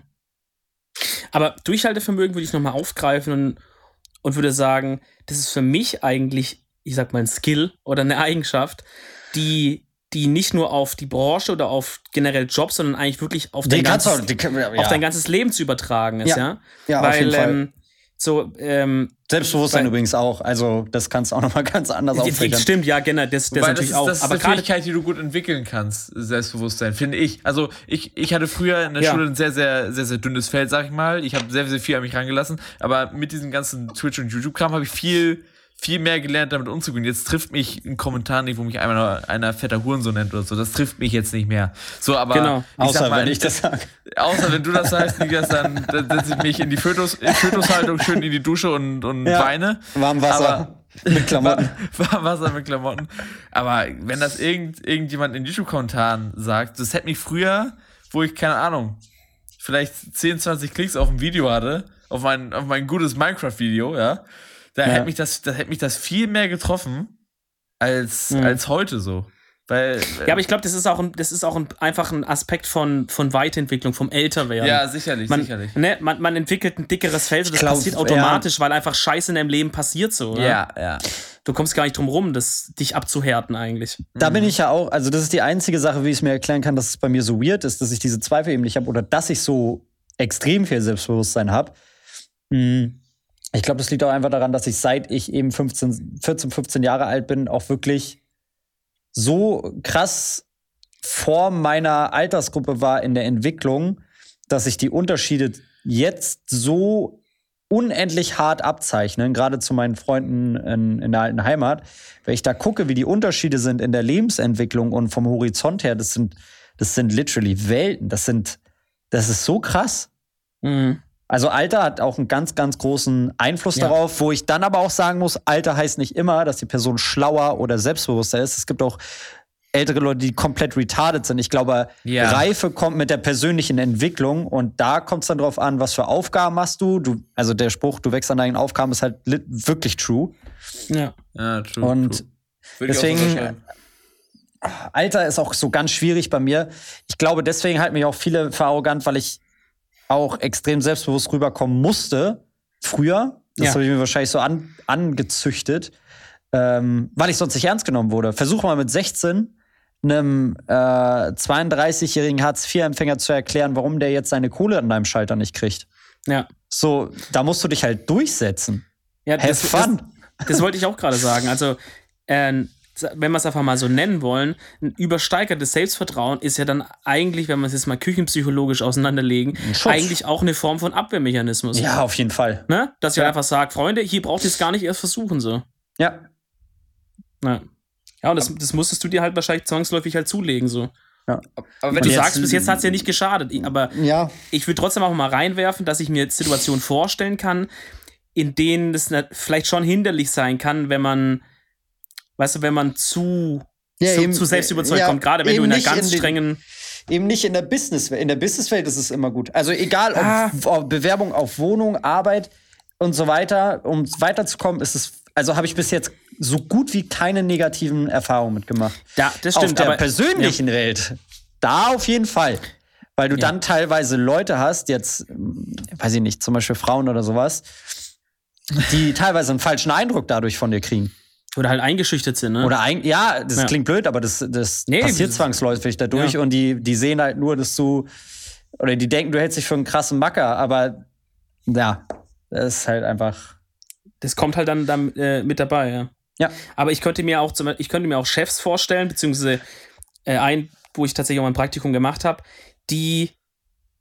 Aber Durchhaltevermögen würde ich nochmal aufgreifen und, und würde sagen, das ist für mich eigentlich, ich sag mal, ein Skill oder eine Eigenschaft, die, die nicht nur auf die Branche oder auf generell Jobs, sondern eigentlich wirklich auf, dein, ganzes, auch, die, ja. auf dein ganzes Leben zu übertragen ist, ja? Ja, ja Weil, auf jeden Fall. Ähm, so, ähm, Selbstbewusstsein weil, übrigens auch. Also, das kannst du auch nochmal ganz anders aufrechnen. Stimmt, ja, genau. Das, das natürlich das ist, auch. Das ist eine Fähigkeit, die du gut entwickeln kannst, Selbstbewusstsein, finde ich. Also, ich, ich hatte früher in der ja. Schule ein sehr, sehr, sehr, sehr dünnes Feld, sag ich mal. Ich habe sehr, sehr viel an mich rangelassen. Aber mit diesem ganzen Twitch- und YouTube-Kram habe ich viel viel mehr gelernt, damit umzugehen. Jetzt trifft mich ein Kommentar nicht, wo mich einmal einer fetter Hurensohn nennt oder so. Das trifft mich jetzt nicht mehr. So, aber genau. außer mal, wenn ich das sage. Außer wenn du das sagst, Niklas, dann, dann setze ich mich in die Fötus, Fötushaltung schön in die Dusche und, und ja. weine. Warm Wasser. Aber, mit Klamotten. Warm Wasser mit Klamotten. Aber wenn das irgend, irgendjemand in YouTube-Kommentaren sagt, das hätte mich früher, wo ich, keine Ahnung, vielleicht 10, 20 Klicks auf ein Video hatte, auf mein, auf mein gutes Minecraft-Video, ja, da ja. hätte mich das, das hätte mich das viel mehr getroffen als, mhm. als heute so. Weil, ja, aber ich glaube, das ist auch, ein, das ist auch ein, einfach ein Aspekt von, von Weiterentwicklung, vom Älterwerden. Ja, sicherlich, man, sicherlich. Ne, man, man entwickelt ein dickeres Feld, das glaub, passiert automatisch, ja. weil einfach Scheiße in deinem Leben passiert so. Ja, ja. Du kommst gar nicht drum rum, das, dich abzuhärten eigentlich. Da bin ich ja auch, also das ist die einzige Sache, wie ich es mir erklären kann, dass es bei mir so weird ist, dass ich diese Zweifel eben nicht habe oder dass ich so extrem viel Selbstbewusstsein habe. Mhm ich glaube, das liegt auch einfach daran, dass ich seit ich eben 15, 14, 15 Jahre alt bin, auch wirklich so krass vor meiner Altersgruppe war in der Entwicklung, dass sich die Unterschiede jetzt so unendlich hart abzeichnen, gerade zu meinen Freunden in, in, der alten Heimat. Wenn ich da gucke, wie die Unterschiede sind in der Lebensentwicklung und vom Horizont her, das sind, das sind literally Welten. Das sind, das ist so krass. Mhm. Also Alter hat auch einen ganz, ganz großen Einfluss ja. darauf, wo ich dann aber auch sagen muss, Alter heißt nicht immer, dass die Person schlauer oder selbstbewusster ist. Es gibt auch ältere Leute, die komplett retarded sind. Ich glaube, ja. Reife kommt mit der persönlichen Entwicklung und da kommt es dann drauf an, was für Aufgaben hast du. du. Also der Spruch, du wächst an deinen Aufgaben, ist halt wirklich true. Ja, ja true. Und true. deswegen, Alter ist auch so ganz schwierig bei mir. Ich glaube, deswegen halten mich auch viele für arrogant, weil ich auch extrem selbstbewusst rüberkommen musste, früher. Das ja. habe ich mir wahrscheinlich so an, angezüchtet, ähm, weil ich sonst nicht ernst genommen wurde. Versuch mal mit 16 einem äh, 32-jährigen Hartz-IV-Empfänger zu erklären, warum der jetzt seine Kohle an deinem Schalter nicht kriegt. Ja. So, da musst du dich halt durchsetzen. Ja, Have das, fun. Das, das wollte ich auch gerade sagen. Also, äh, wenn wir es einfach mal so nennen wollen, ein übersteigertes Selbstvertrauen ist ja dann eigentlich, wenn wir es jetzt mal küchenpsychologisch auseinanderlegen, eigentlich auch eine Form von Abwehrmechanismus. Ja, auf jeden Fall. Ne? Dass ich ja. einfach sage, Freunde, hier braucht ihr es gar nicht erst versuchen, so. Ja. Ja, ja und das, das musstest du dir halt wahrscheinlich zwangsläufig halt zulegen, so. Ja. Aber wenn und du sagst, bis jetzt hat es ja nicht geschadet, aber ja. ich würde trotzdem auch mal reinwerfen, dass ich mir Situationen vorstellen kann, in denen es vielleicht schon hinderlich sein kann, wenn man weißt du, wenn man zu, ja, zu, eben, zu selbstüberzeugt ja, kommt, gerade wenn du in einer ganz in strengen eben nicht in der Businesswelt. In der Businesswelt ist es immer gut. Also egal, ob, ah. ob Bewerbung auf Wohnung, Arbeit und so weiter, um weiterzukommen, ist es also habe ich bis jetzt so gut wie keine negativen Erfahrungen mitgemacht. Ja, das stimmt. Auf der aber, persönlichen ja. Welt, da auf jeden Fall. Weil du ja. dann teilweise Leute hast, jetzt, weiß ich nicht, zum Beispiel Frauen oder sowas, die teilweise einen falschen Eindruck dadurch von dir kriegen. Oder halt eingeschüchtert sind, ne? Oder ein, ja, das ja. klingt blöd, aber das, das nee, passiert zwangsläufig dadurch ja. und die, die sehen halt nur, dass du, oder die denken, du hältst dich für einen krassen Macker, aber ja, das ist halt einfach das kommt halt dann, dann äh, mit dabei, ja. Ja. Aber ich könnte mir auch zum, ich könnte mir auch Chefs vorstellen, beziehungsweise äh, ein, wo ich tatsächlich auch mein Praktikum gemacht habe, die,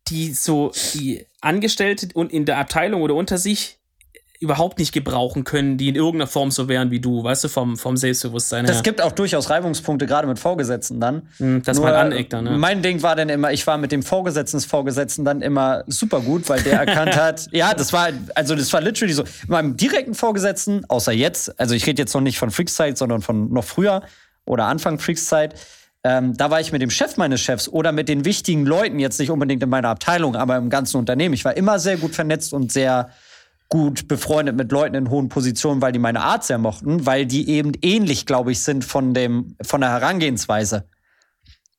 die so die Angestellte und in der Abteilung oder unter sich überhaupt nicht gebrauchen können, die in irgendeiner Form so wären wie du, weißt du, vom, vom Selbstbewusstsein her. Das gibt auch durchaus Reibungspunkte, gerade mit Vorgesetzten dann. Mhm, dass Nur, man aneckt dann, ne? Mein Ding war dann immer, ich war mit dem Vorgesetzten des Vorgesetzten dann immer super gut, weil der erkannt hat, ja, das war, also das war literally so, meinem direkten Vorgesetzten, außer jetzt, also ich rede jetzt noch nicht von Freakszeit, sondern von noch früher oder Anfang Freakszeit, ähm, da war ich mit dem Chef meines Chefs oder mit den wichtigen Leuten, jetzt nicht unbedingt in meiner Abteilung, aber im ganzen Unternehmen. Ich war immer sehr gut vernetzt und sehr gut befreundet mit Leuten in hohen Positionen, weil die meine Art sehr mochten, weil die eben ähnlich, glaube ich, sind von dem von der Herangehensweise.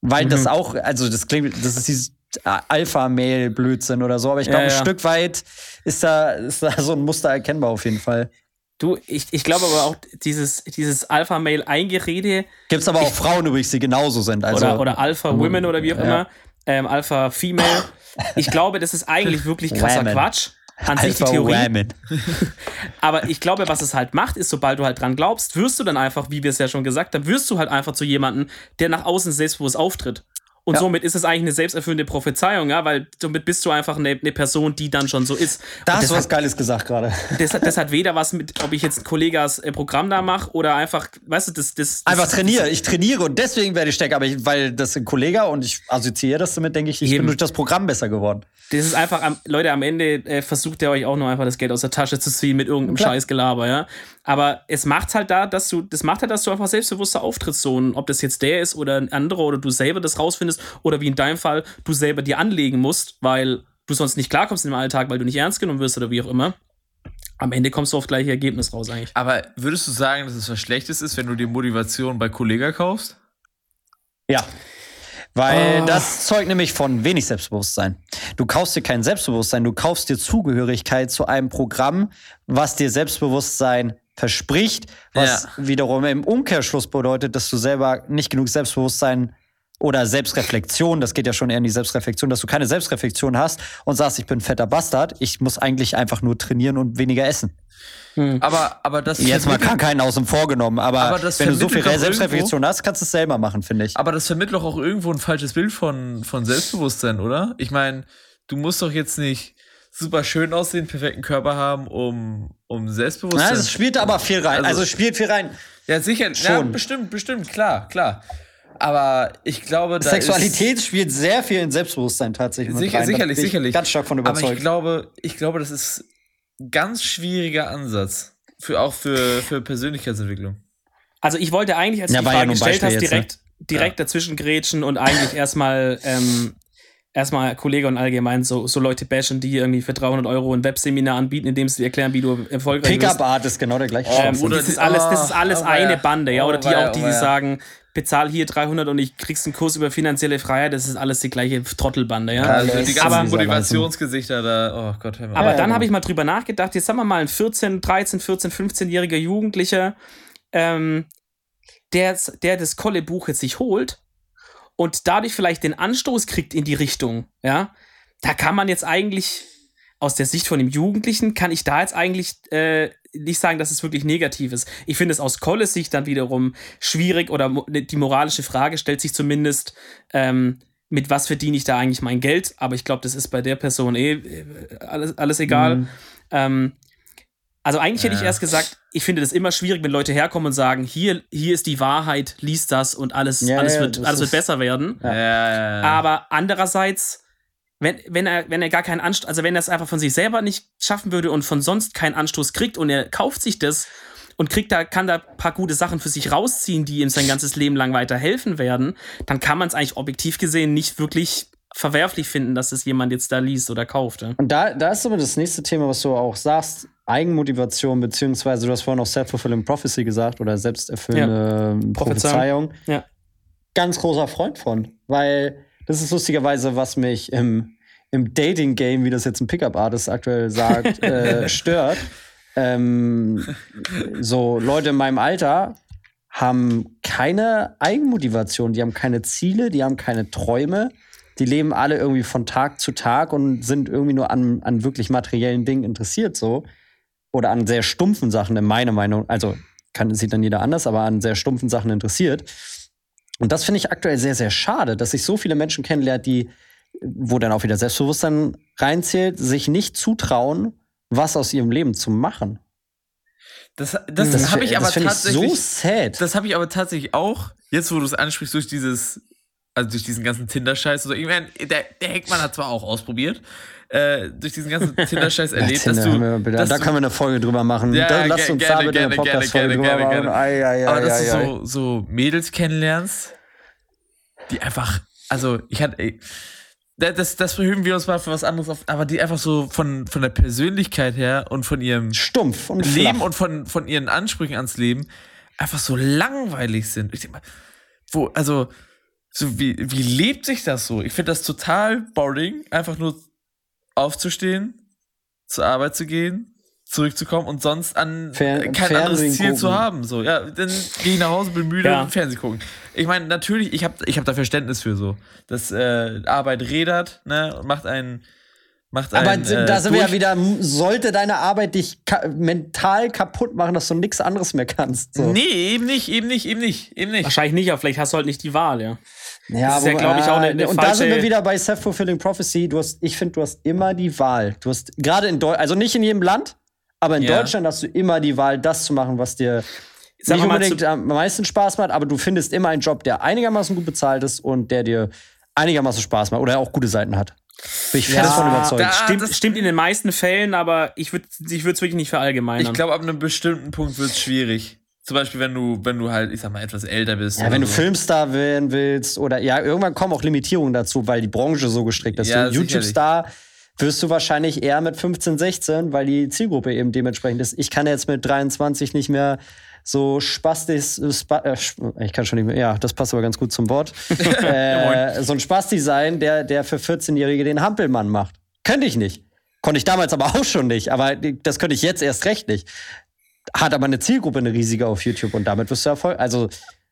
Weil mhm. das auch, also das klingt, das ist dieses Alpha-Mail-Blödsinn oder so, aber ich glaube, ja, ja. ein Stück weit ist da, ist da so ein Muster erkennbar auf jeden Fall. Du, ich, ich glaube aber auch, dieses, dieses Alpha-Mail-Eingerede. Gibt es aber auch ich, Frauen übrigens, die genauso sind. Also, oder, oder Alpha-Women oder wie auch ja. immer. Ähm, Alpha-Female. Ich glaube, das ist eigentlich wirklich krasser Quatsch an sich die Theorie. Aber ich glaube, was es halt macht, ist, sobald du halt dran glaubst, wirst du dann einfach, wie wir es ja schon gesagt haben, wirst du halt einfach zu jemandem, der nach außen selbstbewusst auftritt. Und ja. somit ist es eigentlich eine selbsterfüllende Prophezeiung, ja, weil somit bist du einfach eine, eine Person, die dann schon so ist. Da hast du was Geiles gesagt gerade. Das, das, hat weder was mit, ob ich jetzt ein Kollegas äh, Programm da mache oder einfach, weißt du, das. das, das einfach trainiere. Ich trainiere und deswegen werde ich stärker, aber ich, weil das ein Kollege und ich assoziiere das damit, denke ich, ich Eben. bin durch das Programm besser geworden. Das ist einfach, Leute, am Ende äh, versucht ihr euch auch nur einfach das Geld aus der Tasche zu ziehen mit irgendeinem Scheißgelaber, ja. Aber es macht halt da, dass du, das macht halt, dass du einfach selbstbewusster auftrittst, so, und ob das jetzt der ist oder ein anderer oder du selber das rausfindest oder wie in deinem Fall du selber dir anlegen musst, weil du sonst nicht klarkommst im Alltag, weil du nicht ernst genommen wirst oder wie auch immer. Am Ende kommst du auf gleiche Ergebnis raus eigentlich. Aber würdest du sagen, dass es was Schlechtes ist, wenn du die Motivation bei Kollega kaufst? Ja. Weil oh. das zeugt nämlich von wenig Selbstbewusstsein. Du kaufst dir kein Selbstbewusstsein, du kaufst dir Zugehörigkeit zu einem Programm, was dir Selbstbewusstsein verspricht, was ja. wiederum im Umkehrschluss bedeutet, dass du selber nicht genug Selbstbewusstsein oder Selbstreflexion, das geht ja schon eher in die Selbstreflexion, dass du keine Selbstreflexion hast und sagst, ich bin fetter Bastard, ich muss eigentlich einfach nur trainieren und weniger essen. Hm. Aber, aber das Jetzt mal kann keinen außen vorgenommen, aber, aber wenn du so viel Selbstreflexion hast, kannst du es selber machen, finde ich. Aber das vermittelt auch irgendwo ein falsches Bild von, von Selbstbewusstsein, oder? Ich meine, du musst doch jetzt nicht super schön aussehen, perfekten Körper haben, um, um Selbstbewusstsein. Ja, es spielt aber viel rein. Also, also spielt viel rein. Ja, sicher. Schon. Ja, bestimmt, bestimmt, klar, klar. Aber ich glaube, da Sexualität spielt sehr viel in Selbstbewusstsein tatsächlich. Sicher, rein. sicherlich, sicherlich. Ganz stark von überzeugt. Aber ich glaube, ich glaube, das ist ein ganz schwieriger Ansatz. Für, auch für, für Persönlichkeitsentwicklung. Also ich wollte eigentlich, als du ja, die Frage ja gestellt hast, direkt, ne? direkt ja. dazwischen grätschen und eigentlich erstmal ähm, erstmal Kollege und allgemein so, so Leute bashen, die irgendwie für 300 Euro ein Webseminar anbieten, in dem sie erklären, wie du erfolgreich bist. Pickup Art ist genau der gleiche ähm, das, ist alles, das ist alles oh, eine Bande, ja. Oder die oh, auch, die, die sagen, bezahl hier 300 und ich kriegst einen Kurs über finanzielle Freiheit, das ist alles die gleiche Trottelbande, ja. Also die ganzen aber, Motivationsgesichter da, oh Gott, hör mal. Aber ja, dann ja. habe ich mal drüber nachgedacht, jetzt sagen wir mal ein 14, 13, 14, 15-jähriger Jugendlicher, ähm, der, der das Kolle-Buch jetzt sich holt und dadurch vielleicht den Anstoß kriegt in die Richtung, ja, da kann man jetzt eigentlich aus der Sicht von dem Jugendlichen kann ich da jetzt eigentlich äh, nicht sagen, dass es wirklich negativ ist. Ich finde es aus Colles Sicht dann wiederum schwierig oder ne, die moralische Frage stellt sich zumindest, ähm, mit was verdiene ich da eigentlich mein Geld? Aber ich glaube, das ist bei der Person eh äh, alles, alles egal. Mhm. Ähm, also eigentlich hätte ich erst gesagt, ich finde das immer schwierig, wenn Leute herkommen und sagen, hier, hier ist die Wahrheit, lies das und alles, ja, alles, ja, wird, alles wird besser werden. Ja. Aber andererseits wenn, wenn er, wenn er gar keinen Anstoß, also wenn er es einfach von sich selber nicht schaffen würde und von sonst keinen Anstoß kriegt und er kauft sich das und kriegt da, kann da ein paar gute Sachen für sich rausziehen, die ihm sein ganzes Leben lang weiter helfen werden, dann kann man es eigentlich objektiv gesehen nicht wirklich verwerflich finden, dass es jemand jetzt da liest oder kauft. Ja. Und da, da ist aber das nächste Thema, was du auch sagst, Eigenmotivation, beziehungsweise du hast vorhin auch Self-Fulfilling Prophecy gesagt oder selbsterfüllende ja. Prophezeiung. Ja. Ganz großer Freund von, weil das ist lustigerweise, was mich im, im Dating-Game, wie das jetzt ein Pickup-Artist aktuell sagt, äh, stört. Ähm, so Leute in meinem Alter haben keine Eigenmotivation, die haben keine Ziele, die haben keine Träume. Die leben alle irgendwie von Tag zu Tag und sind irgendwie nur an, an wirklich materiellen Dingen interessiert, so. Oder an sehr stumpfen Sachen, in meiner Meinung. Also, kann, sieht dann jeder anders, aber an sehr stumpfen Sachen interessiert. Und das finde ich aktuell sehr, sehr schade, dass ich so viele Menschen kennenlernt, die, wo dann auch wieder Selbstbewusstsein reinzählt, sich nicht zutrauen, was aus ihrem Leben zu machen. Das, das, das habe ich aber tatsächlich. So sad. Das habe ich aber tatsächlich auch, jetzt wo du es ansprichst, durch dieses, also durch diesen ganzen Tinder-Scheiß. So, ich meine, der, der Heckmann hat zwar auch ausprobiert, äh, durch diesen ganzen Tinder-Scheiß erlebt, ja, Tinder, dass du. dass da können wir eine Folge drüber machen. Ja, da, lass uns gerne, da bitte eine Podcast-Folge drüber gerne, machen. Ai, ai, ai, aber dass du so, so Mädels kennenlernst, die einfach, also ich hatte, ey, das, das verhöhen wir uns mal für was anderes auf, aber die einfach so von, von der Persönlichkeit her und von ihrem Stumpf und Leben flach. und von, von ihren Ansprüchen ans Leben einfach so langweilig sind. Ich denke mal, wo, also, so wie, wie lebt sich das so? Ich finde das total boring, einfach nur aufzustehen, zur Arbeit zu gehen, zurückzukommen und sonst an Fer kein Fernsehen anderes Ziel gucken. zu haben. So, ja, dann gehe ich nach Hause, bin müde ja. und Fernsehen gucken. Ich meine, natürlich, ich habe ich hab da Verständnis für so. Dass äh, Arbeit rädert, ne, und macht einen. Macht Aber einen, äh, da sind wir ja wieder, sollte deine Arbeit dich ka mental kaputt machen, dass du nichts anderes mehr kannst. So. Nee, eben nicht, eben nicht, eben nicht, eben nicht. Wahrscheinlich nicht, aber vielleicht hast du halt nicht die Wahl, ja. Ja, das ist ja, glaube ich, auch eine, eine Und da sind wir wieder bei Self-Fulfilling Prophecy. Du hast, ich finde, du hast immer die Wahl. Du hast gerade in Deutschland, also nicht in jedem Land, aber in ja. Deutschland hast du immer die Wahl, das zu machen, was dir Sag nicht unbedingt am meisten Spaß macht, aber du findest immer einen Job, der einigermaßen gut bezahlt ist und der dir einigermaßen Spaß macht oder auch gute Seiten hat. Bin ich fest ja, davon überzeugt. Da, stimmt, stimmt in den meisten Fällen, aber ich würde ich es wirklich nicht verallgemeinern. Ich glaube, ab einem bestimmten Punkt wird es schwierig. Zum Beispiel, wenn du, wenn du halt, ich sag mal, etwas älter bist. Ja, wenn du Filmstar werden willst oder ja, irgendwann kommen auch Limitierungen dazu, weil die Branche so gestrickt ist. Ja, YouTube-Star wirst du wahrscheinlich eher mit 15, 16, weil die Zielgruppe eben dementsprechend ist. Ich kann jetzt mit 23 nicht mehr so spastis, spa, äh, ich kann schon nicht mehr, ja, das passt aber ganz gut zum Wort, äh, so ein Spasti sein, der, der für 14-Jährige den Hampelmann macht. Könnte ich nicht. Konnte ich damals aber auch schon nicht, aber das könnte ich jetzt erst recht nicht. Hat aber eine Zielgruppe, eine riesige auf YouTube und damit wirst du Erfolg. Also,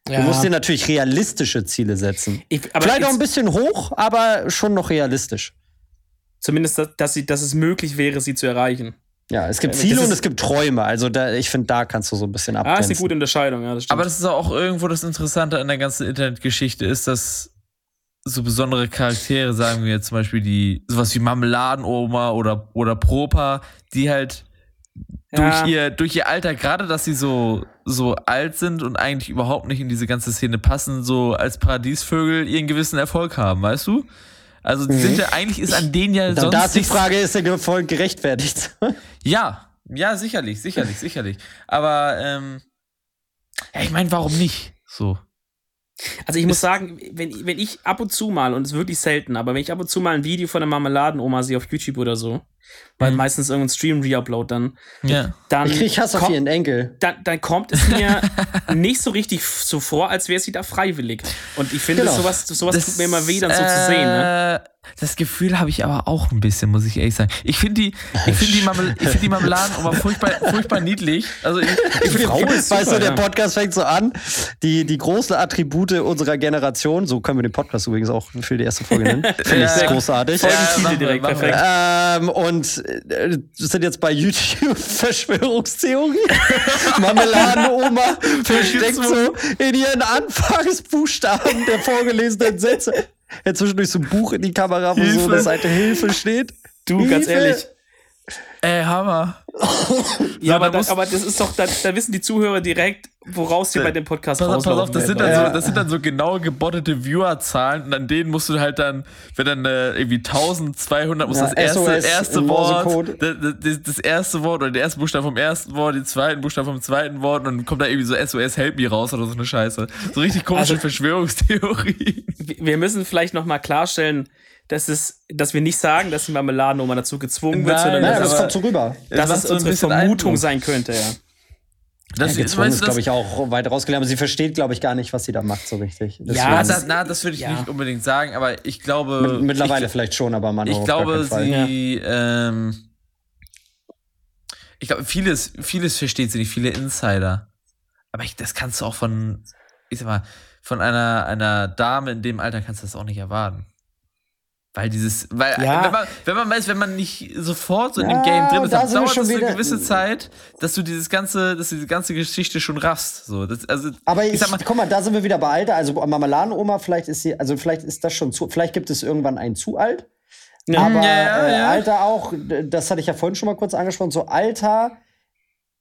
ja. du musst dir natürlich realistische Ziele setzen. Ich, Vielleicht auch ein bisschen hoch, aber schon noch realistisch. Zumindest, dass, sie, dass es möglich wäre, sie zu erreichen. Ja, es gibt Ziele und es gibt Träume. Also da, ich finde, da kannst du so ein bisschen abgrenzen. Ah, ist eine gute Unterscheidung, ja. Das Aber das ist auch irgendwo das Interessante an der ganzen Internetgeschichte, ist, dass so besondere Charaktere, sagen wir jetzt zum Beispiel die, sowas wie Marmeladenoma oder, oder Propa, die halt ja. durch, ihr, durch ihr Alter, gerade dass sie so, so alt sind und eigentlich überhaupt nicht in diese ganze Szene passen, so als Paradiesvögel ihren gewissen Erfolg haben, weißt du? Also mhm. sind ja, eigentlich ist an denen ja sonst. Da ist die Frage, ist der Erfolg gerechtfertigt? ja, ja, sicherlich, sicherlich, sicherlich. Aber ähm, ja, ich meine, warum nicht? So. Also ich muss sagen, wenn, wenn ich ab und zu mal, und es ist wirklich selten, aber wenn ich ab und zu mal ein Video von der Marmeladenoma sehe auf YouTube oder so, weil mhm. meistens irgendein Stream reupload dann. Ja. dann ich krieg Hass auf ihren Enkel. Dann, dann kommt es mir nicht so richtig so vor, als wäre sie da freiwillig. Und ich finde, genau. sowas, sowas das, tut mir immer weh, dann so äh, zu sehen. Ne? Das Gefühl habe ich aber auch ein bisschen, muss ich ehrlich sagen. Ich finde die, ich finde die, Marmel find die Marmeladen immer furchtbar, furchtbar niedlich. Also ich, ich finde Frau ist Weißt du, der Podcast fängt so an. Die, die großen Attribute unserer Generation, so können wir den Podcast übrigens auch für die erste Folge nennen. Finde ich ja, großartig. Folgentitel ja, direkt, perfekt. Ähm, und äh, sind jetzt bei YouTube Verschwörungstheorie. Marmeladenoma versteckt so in ihren Anfangsbuchstaben der vorgelesenen Sätze ja, zwischendurch so ein Buch in die Kamera, wo Hilfe. so eine Seite Hilfe steht. Du, Hilfe. ganz ehrlich. Ey, Hammer. Ja, aber, da, aber das ist doch, da, da, wissen die Zuhörer direkt, woraus sie bei dem Podcast pass, pass auf, das sind, dann so, das sind dann so genau gebottete Viewerzahlen und an denen musst du halt dann, wenn dann äh, irgendwie 1200, muss ja, das erste, erste Wort, das, das, das, erste Wort oder der erste Buchstabe vom ersten Wort, den zweiten Buchstaben vom zweiten Wort und dann kommt da irgendwie so SOS Help Me raus oder so eine Scheiße. So richtig komische also, Verschwörungstheorie. Wir müssen vielleicht nochmal klarstellen, dass, es, dass wir nicht sagen, dass die Marmeladenoma dazu gezwungen wird, sondern Nein, dass, das kommt so rüber. dass es so unsere Vermutung Eindruck. sein könnte, ja. Das ja, gezwungen ist, glaube ich, auch weit rausgelernt. Aber sie versteht, glaube ich, gar nicht, was sie da macht, so richtig. Deswegen. Ja, das, na, das würde ich ja. nicht unbedingt sagen, aber ich glaube. mittlerweile ich, vielleicht schon, aber man. Ich glaube, sie. Ähm, ich glaube, vieles, vieles versteht sie nicht, viele Insider. Aber ich, das kannst du auch von, ich sag mal, von einer, einer Dame in dem Alter kannst du das auch nicht erwarten. Weil dieses, weil ja. wenn, man, wenn man weiß, wenn man nicht sofort so in ja, dem Game drin ist, dann dauert es eine gewisse Zeit, dass du dieses ganze, dass du diese ganze Geschichte schon raffst. So, das, also, Aber ich, ich mal, guck mal, da sind wir wieder bei Alter. Also Marmeladenoma, vielleicht ist sie, also vielleicht ist das schon zu, vielleicht gibt es irgendwann ein zu alt. Aber ja, äh, Alter auch, das hatte ich ja vorhin schon mal kurz angesprochen, so Alter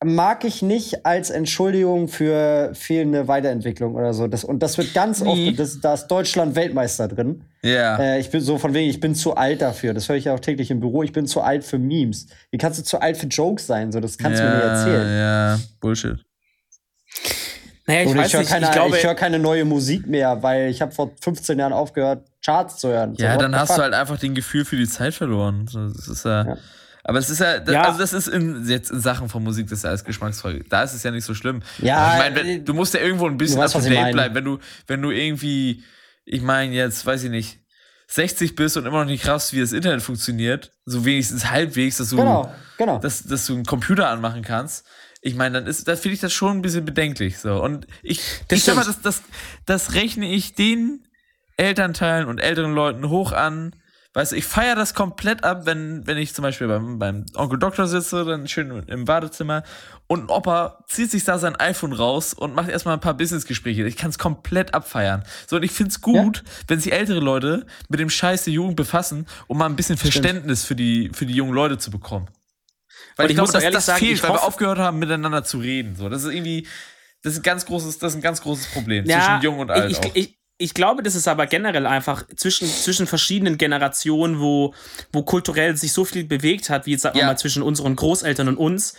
mag ich nicht als Entschuldigung für fehlende Weiterentwicklung oder so. Das, und das wird ganz oft, das, da ist Deutschland Weltmeister drin. Ja. Äh, ich bin so von wegen, ich bin zu alt dafür. Das höre ich ja auch täglich im Büro. Ich bin zu alt für Memes. Wie kannst du zu alt für Jokes sein? So, das kannst ja, du mir nicht erzählen. Ja, Bullshit. Naja, ich, Oder ich höre keine, ich hör keine neue Musik mehr, weil ich habe vor 15 Jahren aufgehört, Charts zu hören. Ja, so, dann hast fuck? du halt einfach den Gefühl für die Zeit verloren. Das ist ja. ja. Aber es ist ja, das, ja. also das ist in, jetzt in Sachen von Musik, das ist ja alles geschmacksvoll. Da ist es ja nicht so schlimm. Ja, ich meine, du musst ja irgendwo ein bisschen up to date bleiben. Wenn du, wenn du irgendwie, ich meine jetzt, weiß ich nicht, 60 bist und immer noch nicht raffst, wie das Internet funktioniert, so wenigstens halbwegs, dass du, genau, genau. Dass, dass du einen Computer anmachen kannst. Ich meine, dann ist, da finde ich das schon ein bisschen bedenklich. So. Und ich, das ich sag mal, das, das, das rechne ich den Elternteilen und älteren Leuten hoch an, Weißt du, ich feiere das komplett ab, wenn, wenn ich zum Beispiel beim, beim Onkel Doktor sitze, dann schön im Badezimmer und ein Opa zieht sich da sein iPhone raus und macht erstmal ein paar Businessgespräche. Ich kann es komplett abfeiern. So, und ich finde es gut, ja. wenn sich ältere Leute mit dem Scheiß der Jugend befassen, um mal ein bisschen Verständnis für die, für die jungen Leute zu bekommen. Weil und ich, ich glaube, dass das sagen, fehlt, weil wir aufgehört haben, miteinander zu reden. So, das ist irgendwie, das ist ein ganz großes, das ist ein ganz großes Problem ja, zwischen jung und alt. Ich, ich, ich glaube, das ist aber generell einfach zwischen, zwischen verschiedenen Generationen, wo, wo kulturell sich so viel bewegt hat, wie jetzt sagen wir mal zwischen unseren Großeltern und uns,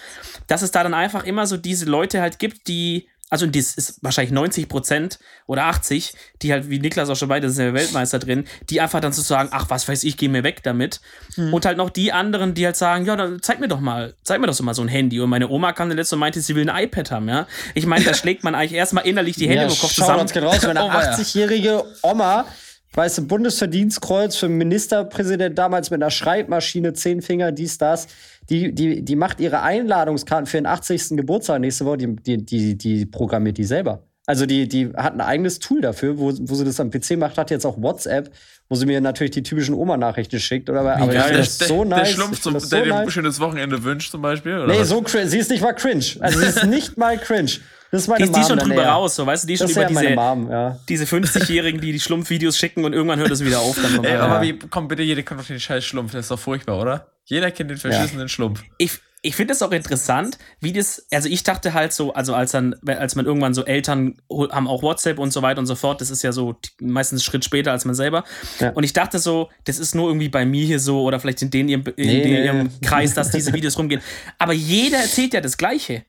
dass es da dann einfach immer so diese Leute halt gibt, die also das ist wahrscheinlich 90 Prozent oder 80, die halt, wie Niklas auch schon weiter, ist der Weltmeister drin, die einfach dann so sagen, ach, was weiß ich, geh mir weg damit. Hm. Und halt noch die anderen, die halt sagen, ja, dann zeig mir doch mal, zeig mir doch so mal so ein Handy. Und meine Oma kam letzte und meinte, sie will ein iPad haben, ja. Ich meine, da schlägt man eigentlich erstmal innerlich die Hände ja, im Kopf zusammen. Uns raus, wenn eine 80-jährige Oma weißt du, Bundesverdienstkreuz für Ministerpräsident damals mit einer Schreibmaschine, zehn Finger, dies, das. Die, die, die macht ihre Einladungskarten für den 80. Geburtstag nächste Woche, die, die, die, die programmiert die selber. Also die, die hat ein eigenes Tool dafür, wo, wo sie das am PC macht, hat jetzt auch WhatsApp, wo sie mir natürlich die typischen Oma-Nachrichten schickt. Oder, aber ja, der, das so nice. Der Schlumpf, zum, der dir ein schönes Wochenende wünscht zum Beispiel? Oder nee, was? so cringe. Sie ist nicht mal cringe. Also sie ist nicht mal cringe. Das ist meine die, Mom die schon drüber näher. raus, so, weißt du, die das schon über diese, Mom, ja. diese 50-Jährigen, die die Schlumpfvideos schicken und irgendwann hört es wieder auf. Dann Ey, aber wie, komm bitte, jeder kennt doch den scheiß Schlumpf, das ist doch furchtbar, oder? Jeder kennt den verschissenen ja. Schlumpf. Ich, ich finde es auch interessant, wie das, also ich dachte halt so, also als dann, als man irgendwann so Eltern haben auch WhatsApp und so weiter und so fort, das ist ja so meistens einen Schritt später als man selber. Ja. Und ich dachte so, das ist nur irgendwie bei mir hier so oder vielleicht in, denen, in, nee, in nee. ihrem Kreis, dass diese Videos rumgehen. Aber jeder erzählt ja das Gleiche.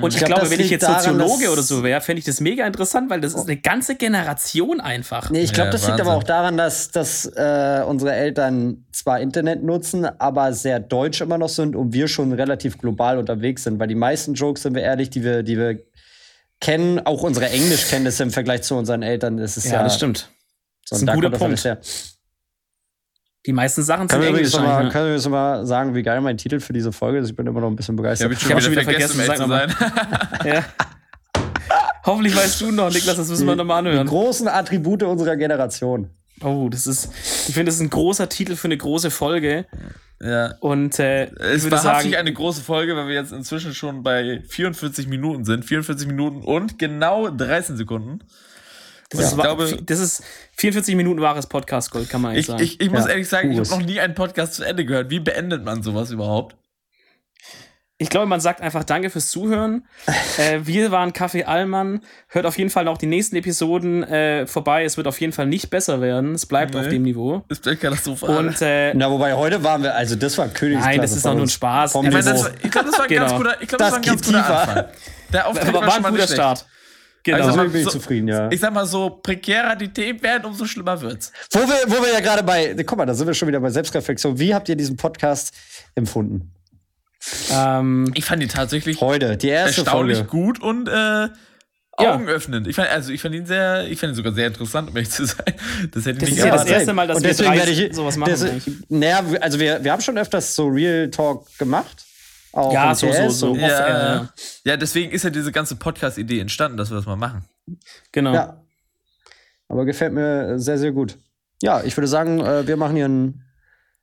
Und ich, ich glaube, wenn ich jetzt daran, Soziologe oder so wäre, fände ich das mega interessant, weil das ist eine ganze Generation einfach. Nee, ich glaube, ja, das Wahnsinn. liegt aber auch daran, dass, dass äh, unsere Eltern zwar Internet nutzen, aber sehr deutsch immer noch sind und wir schon relativ global unterwegs sind. Weil die meisten Jokes, sind wir ehrlich, die wir, die wir kennen, auch unsere Englischkenntnisse im Vergleich zu unseren Eltern, das ist ja. Ja, das stimmt. So, das ist ein guter Punkt. Die meisten Sachen sind können Englisch. Mal, können wir jetzt mal sagen, wie geil mein Titel für diese Folge ist? Ich bin immer noch ein bisschen begeistert. ich habe schon, wieder, vergessen, vergessen zu sein. ja. Hoffentlich weißt du noch, Niklas, das müssen wir nochmal anhören. Die großen Attribute unserer Generation. Oh, das ist, ich finde, das ist ein großer Titel für eine große Folge. Ja. Und äh, es war wahrhaftig eine große Folge, weil wir jetzt inzwischen schon bei 44 Minuten sind. 44 Minuten und genau 13 Sekunden. Das, ja. ist, glaube, das ist 44 Minuten wahres Podcast-Gold, kann man eigentlich ich, sagen. Ich, ich muss ja. ehrlich sagen, ich habe noch nie einen Podcast zu Ende gehört. Wie beendet man sowas überhaupt? Ich glaube, man sagt einfach Danke fürs Zuhören. äh, wir waren Kaffee Allmann. Hört auf jeden Fall noch die nächsten Episoden äh, vorbei. Es wird auf jeden Fall nicht besser werden. Es bleibt nee, auf dem Niveau. Es bleibt katastrophal. Und, äh, Na, wobei heute waren wir, also das war Königsklasse. Nein, das ist doch nur ein Spaß. Ich, mein, das, ich glaube, das war ein genau. ganz guter, ich glaub, das, das war ein ganz guter Anfang. Der Auftritt war, war ein guter Start. Genau. Also bin ich so, zufrieden, ja. Ich sag mal so, prekärer die Themen werden, umso schlimmer wird's. Wo wir, wo wir ja gerade bei, guck mal, da sind wir schon wieder bei Selbstreflexion. Wie habt ihr diesen Podcast empfunden? Ähm, ich fand ihn tatsächlich heute, die erste erstaunlich Folge. gut und äh, augenöffnend. Ich fand, also ich fand ihn sehr, ich fand ihn sogar sehr interessant, um ehrlich zu sein. Das hätte ich das nicht ist ja das erste Mal, dass und wir drei ich, sowas machen. Das, naja, also wir, wir haben schon öfters so Real Talk gemacht. Auch ja, so, so, so. Ja, äh, ja, deswegen ist ja diese ganze Podcast-Idee entstanden, dass wir das mal machen. Genau. Ja. Aber gefällt mir sehr, sehr gut. Ja, ich würde sagen, äh, wir machen hier einen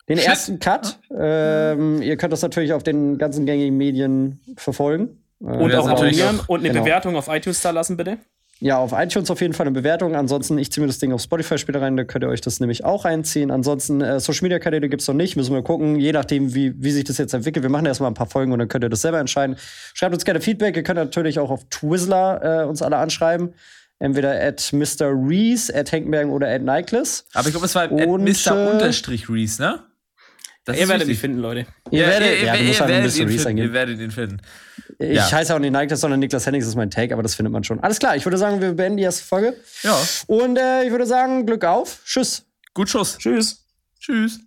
den Shit. ersten Cut. Ähm, ihr könnt das natürlich auf den ganzen gängigen Medien verfolgen. Und auch abonnieren und eine genau. Bewertung auf iTunes da lassen, bitte. Ja, auf iTunes auf jeden Fall eine Bewertung. Ansonsten, ich ziehe mir das Ding auf Spotify später rein, da könnt ihr euch das nämlich auch reinziehen. Ansonsten, äh, Social Media Kanäle gibt es noch nicht. Müssen wir gucken, je nachdem, wie, wie sich das jetzt entwickelt. Wir machen erstmal ein paar Folgen und dann könnt ihr das selber entscheiden. Schreibt uns gerne Feedback. Ihr könnt natürlich auch auf Twizzler äh, uns alle anschreiben. Entweder at Mr. Reese, at Henkenberg oder at Nikeless. Aber ich glaube, es war at Mr. Unterstrich Reese, ne? Das ihr werdet ihn finden, Leute. Ihr, werdet, ihr, ja, ihr, ihr, werdet ihn finden, ihr werdet ihn finden. Ich ja. heiße auch nicht Nike, sondern Niklas Hennings ist mein Take, aber das findet man schon. Alles klar, ich würde sagen, wir beenden die erste Folge. Ja. Und äh, ich würde sagen, Glück auf. Tschüss. Gut Schuss. Tschüss. Tschüss.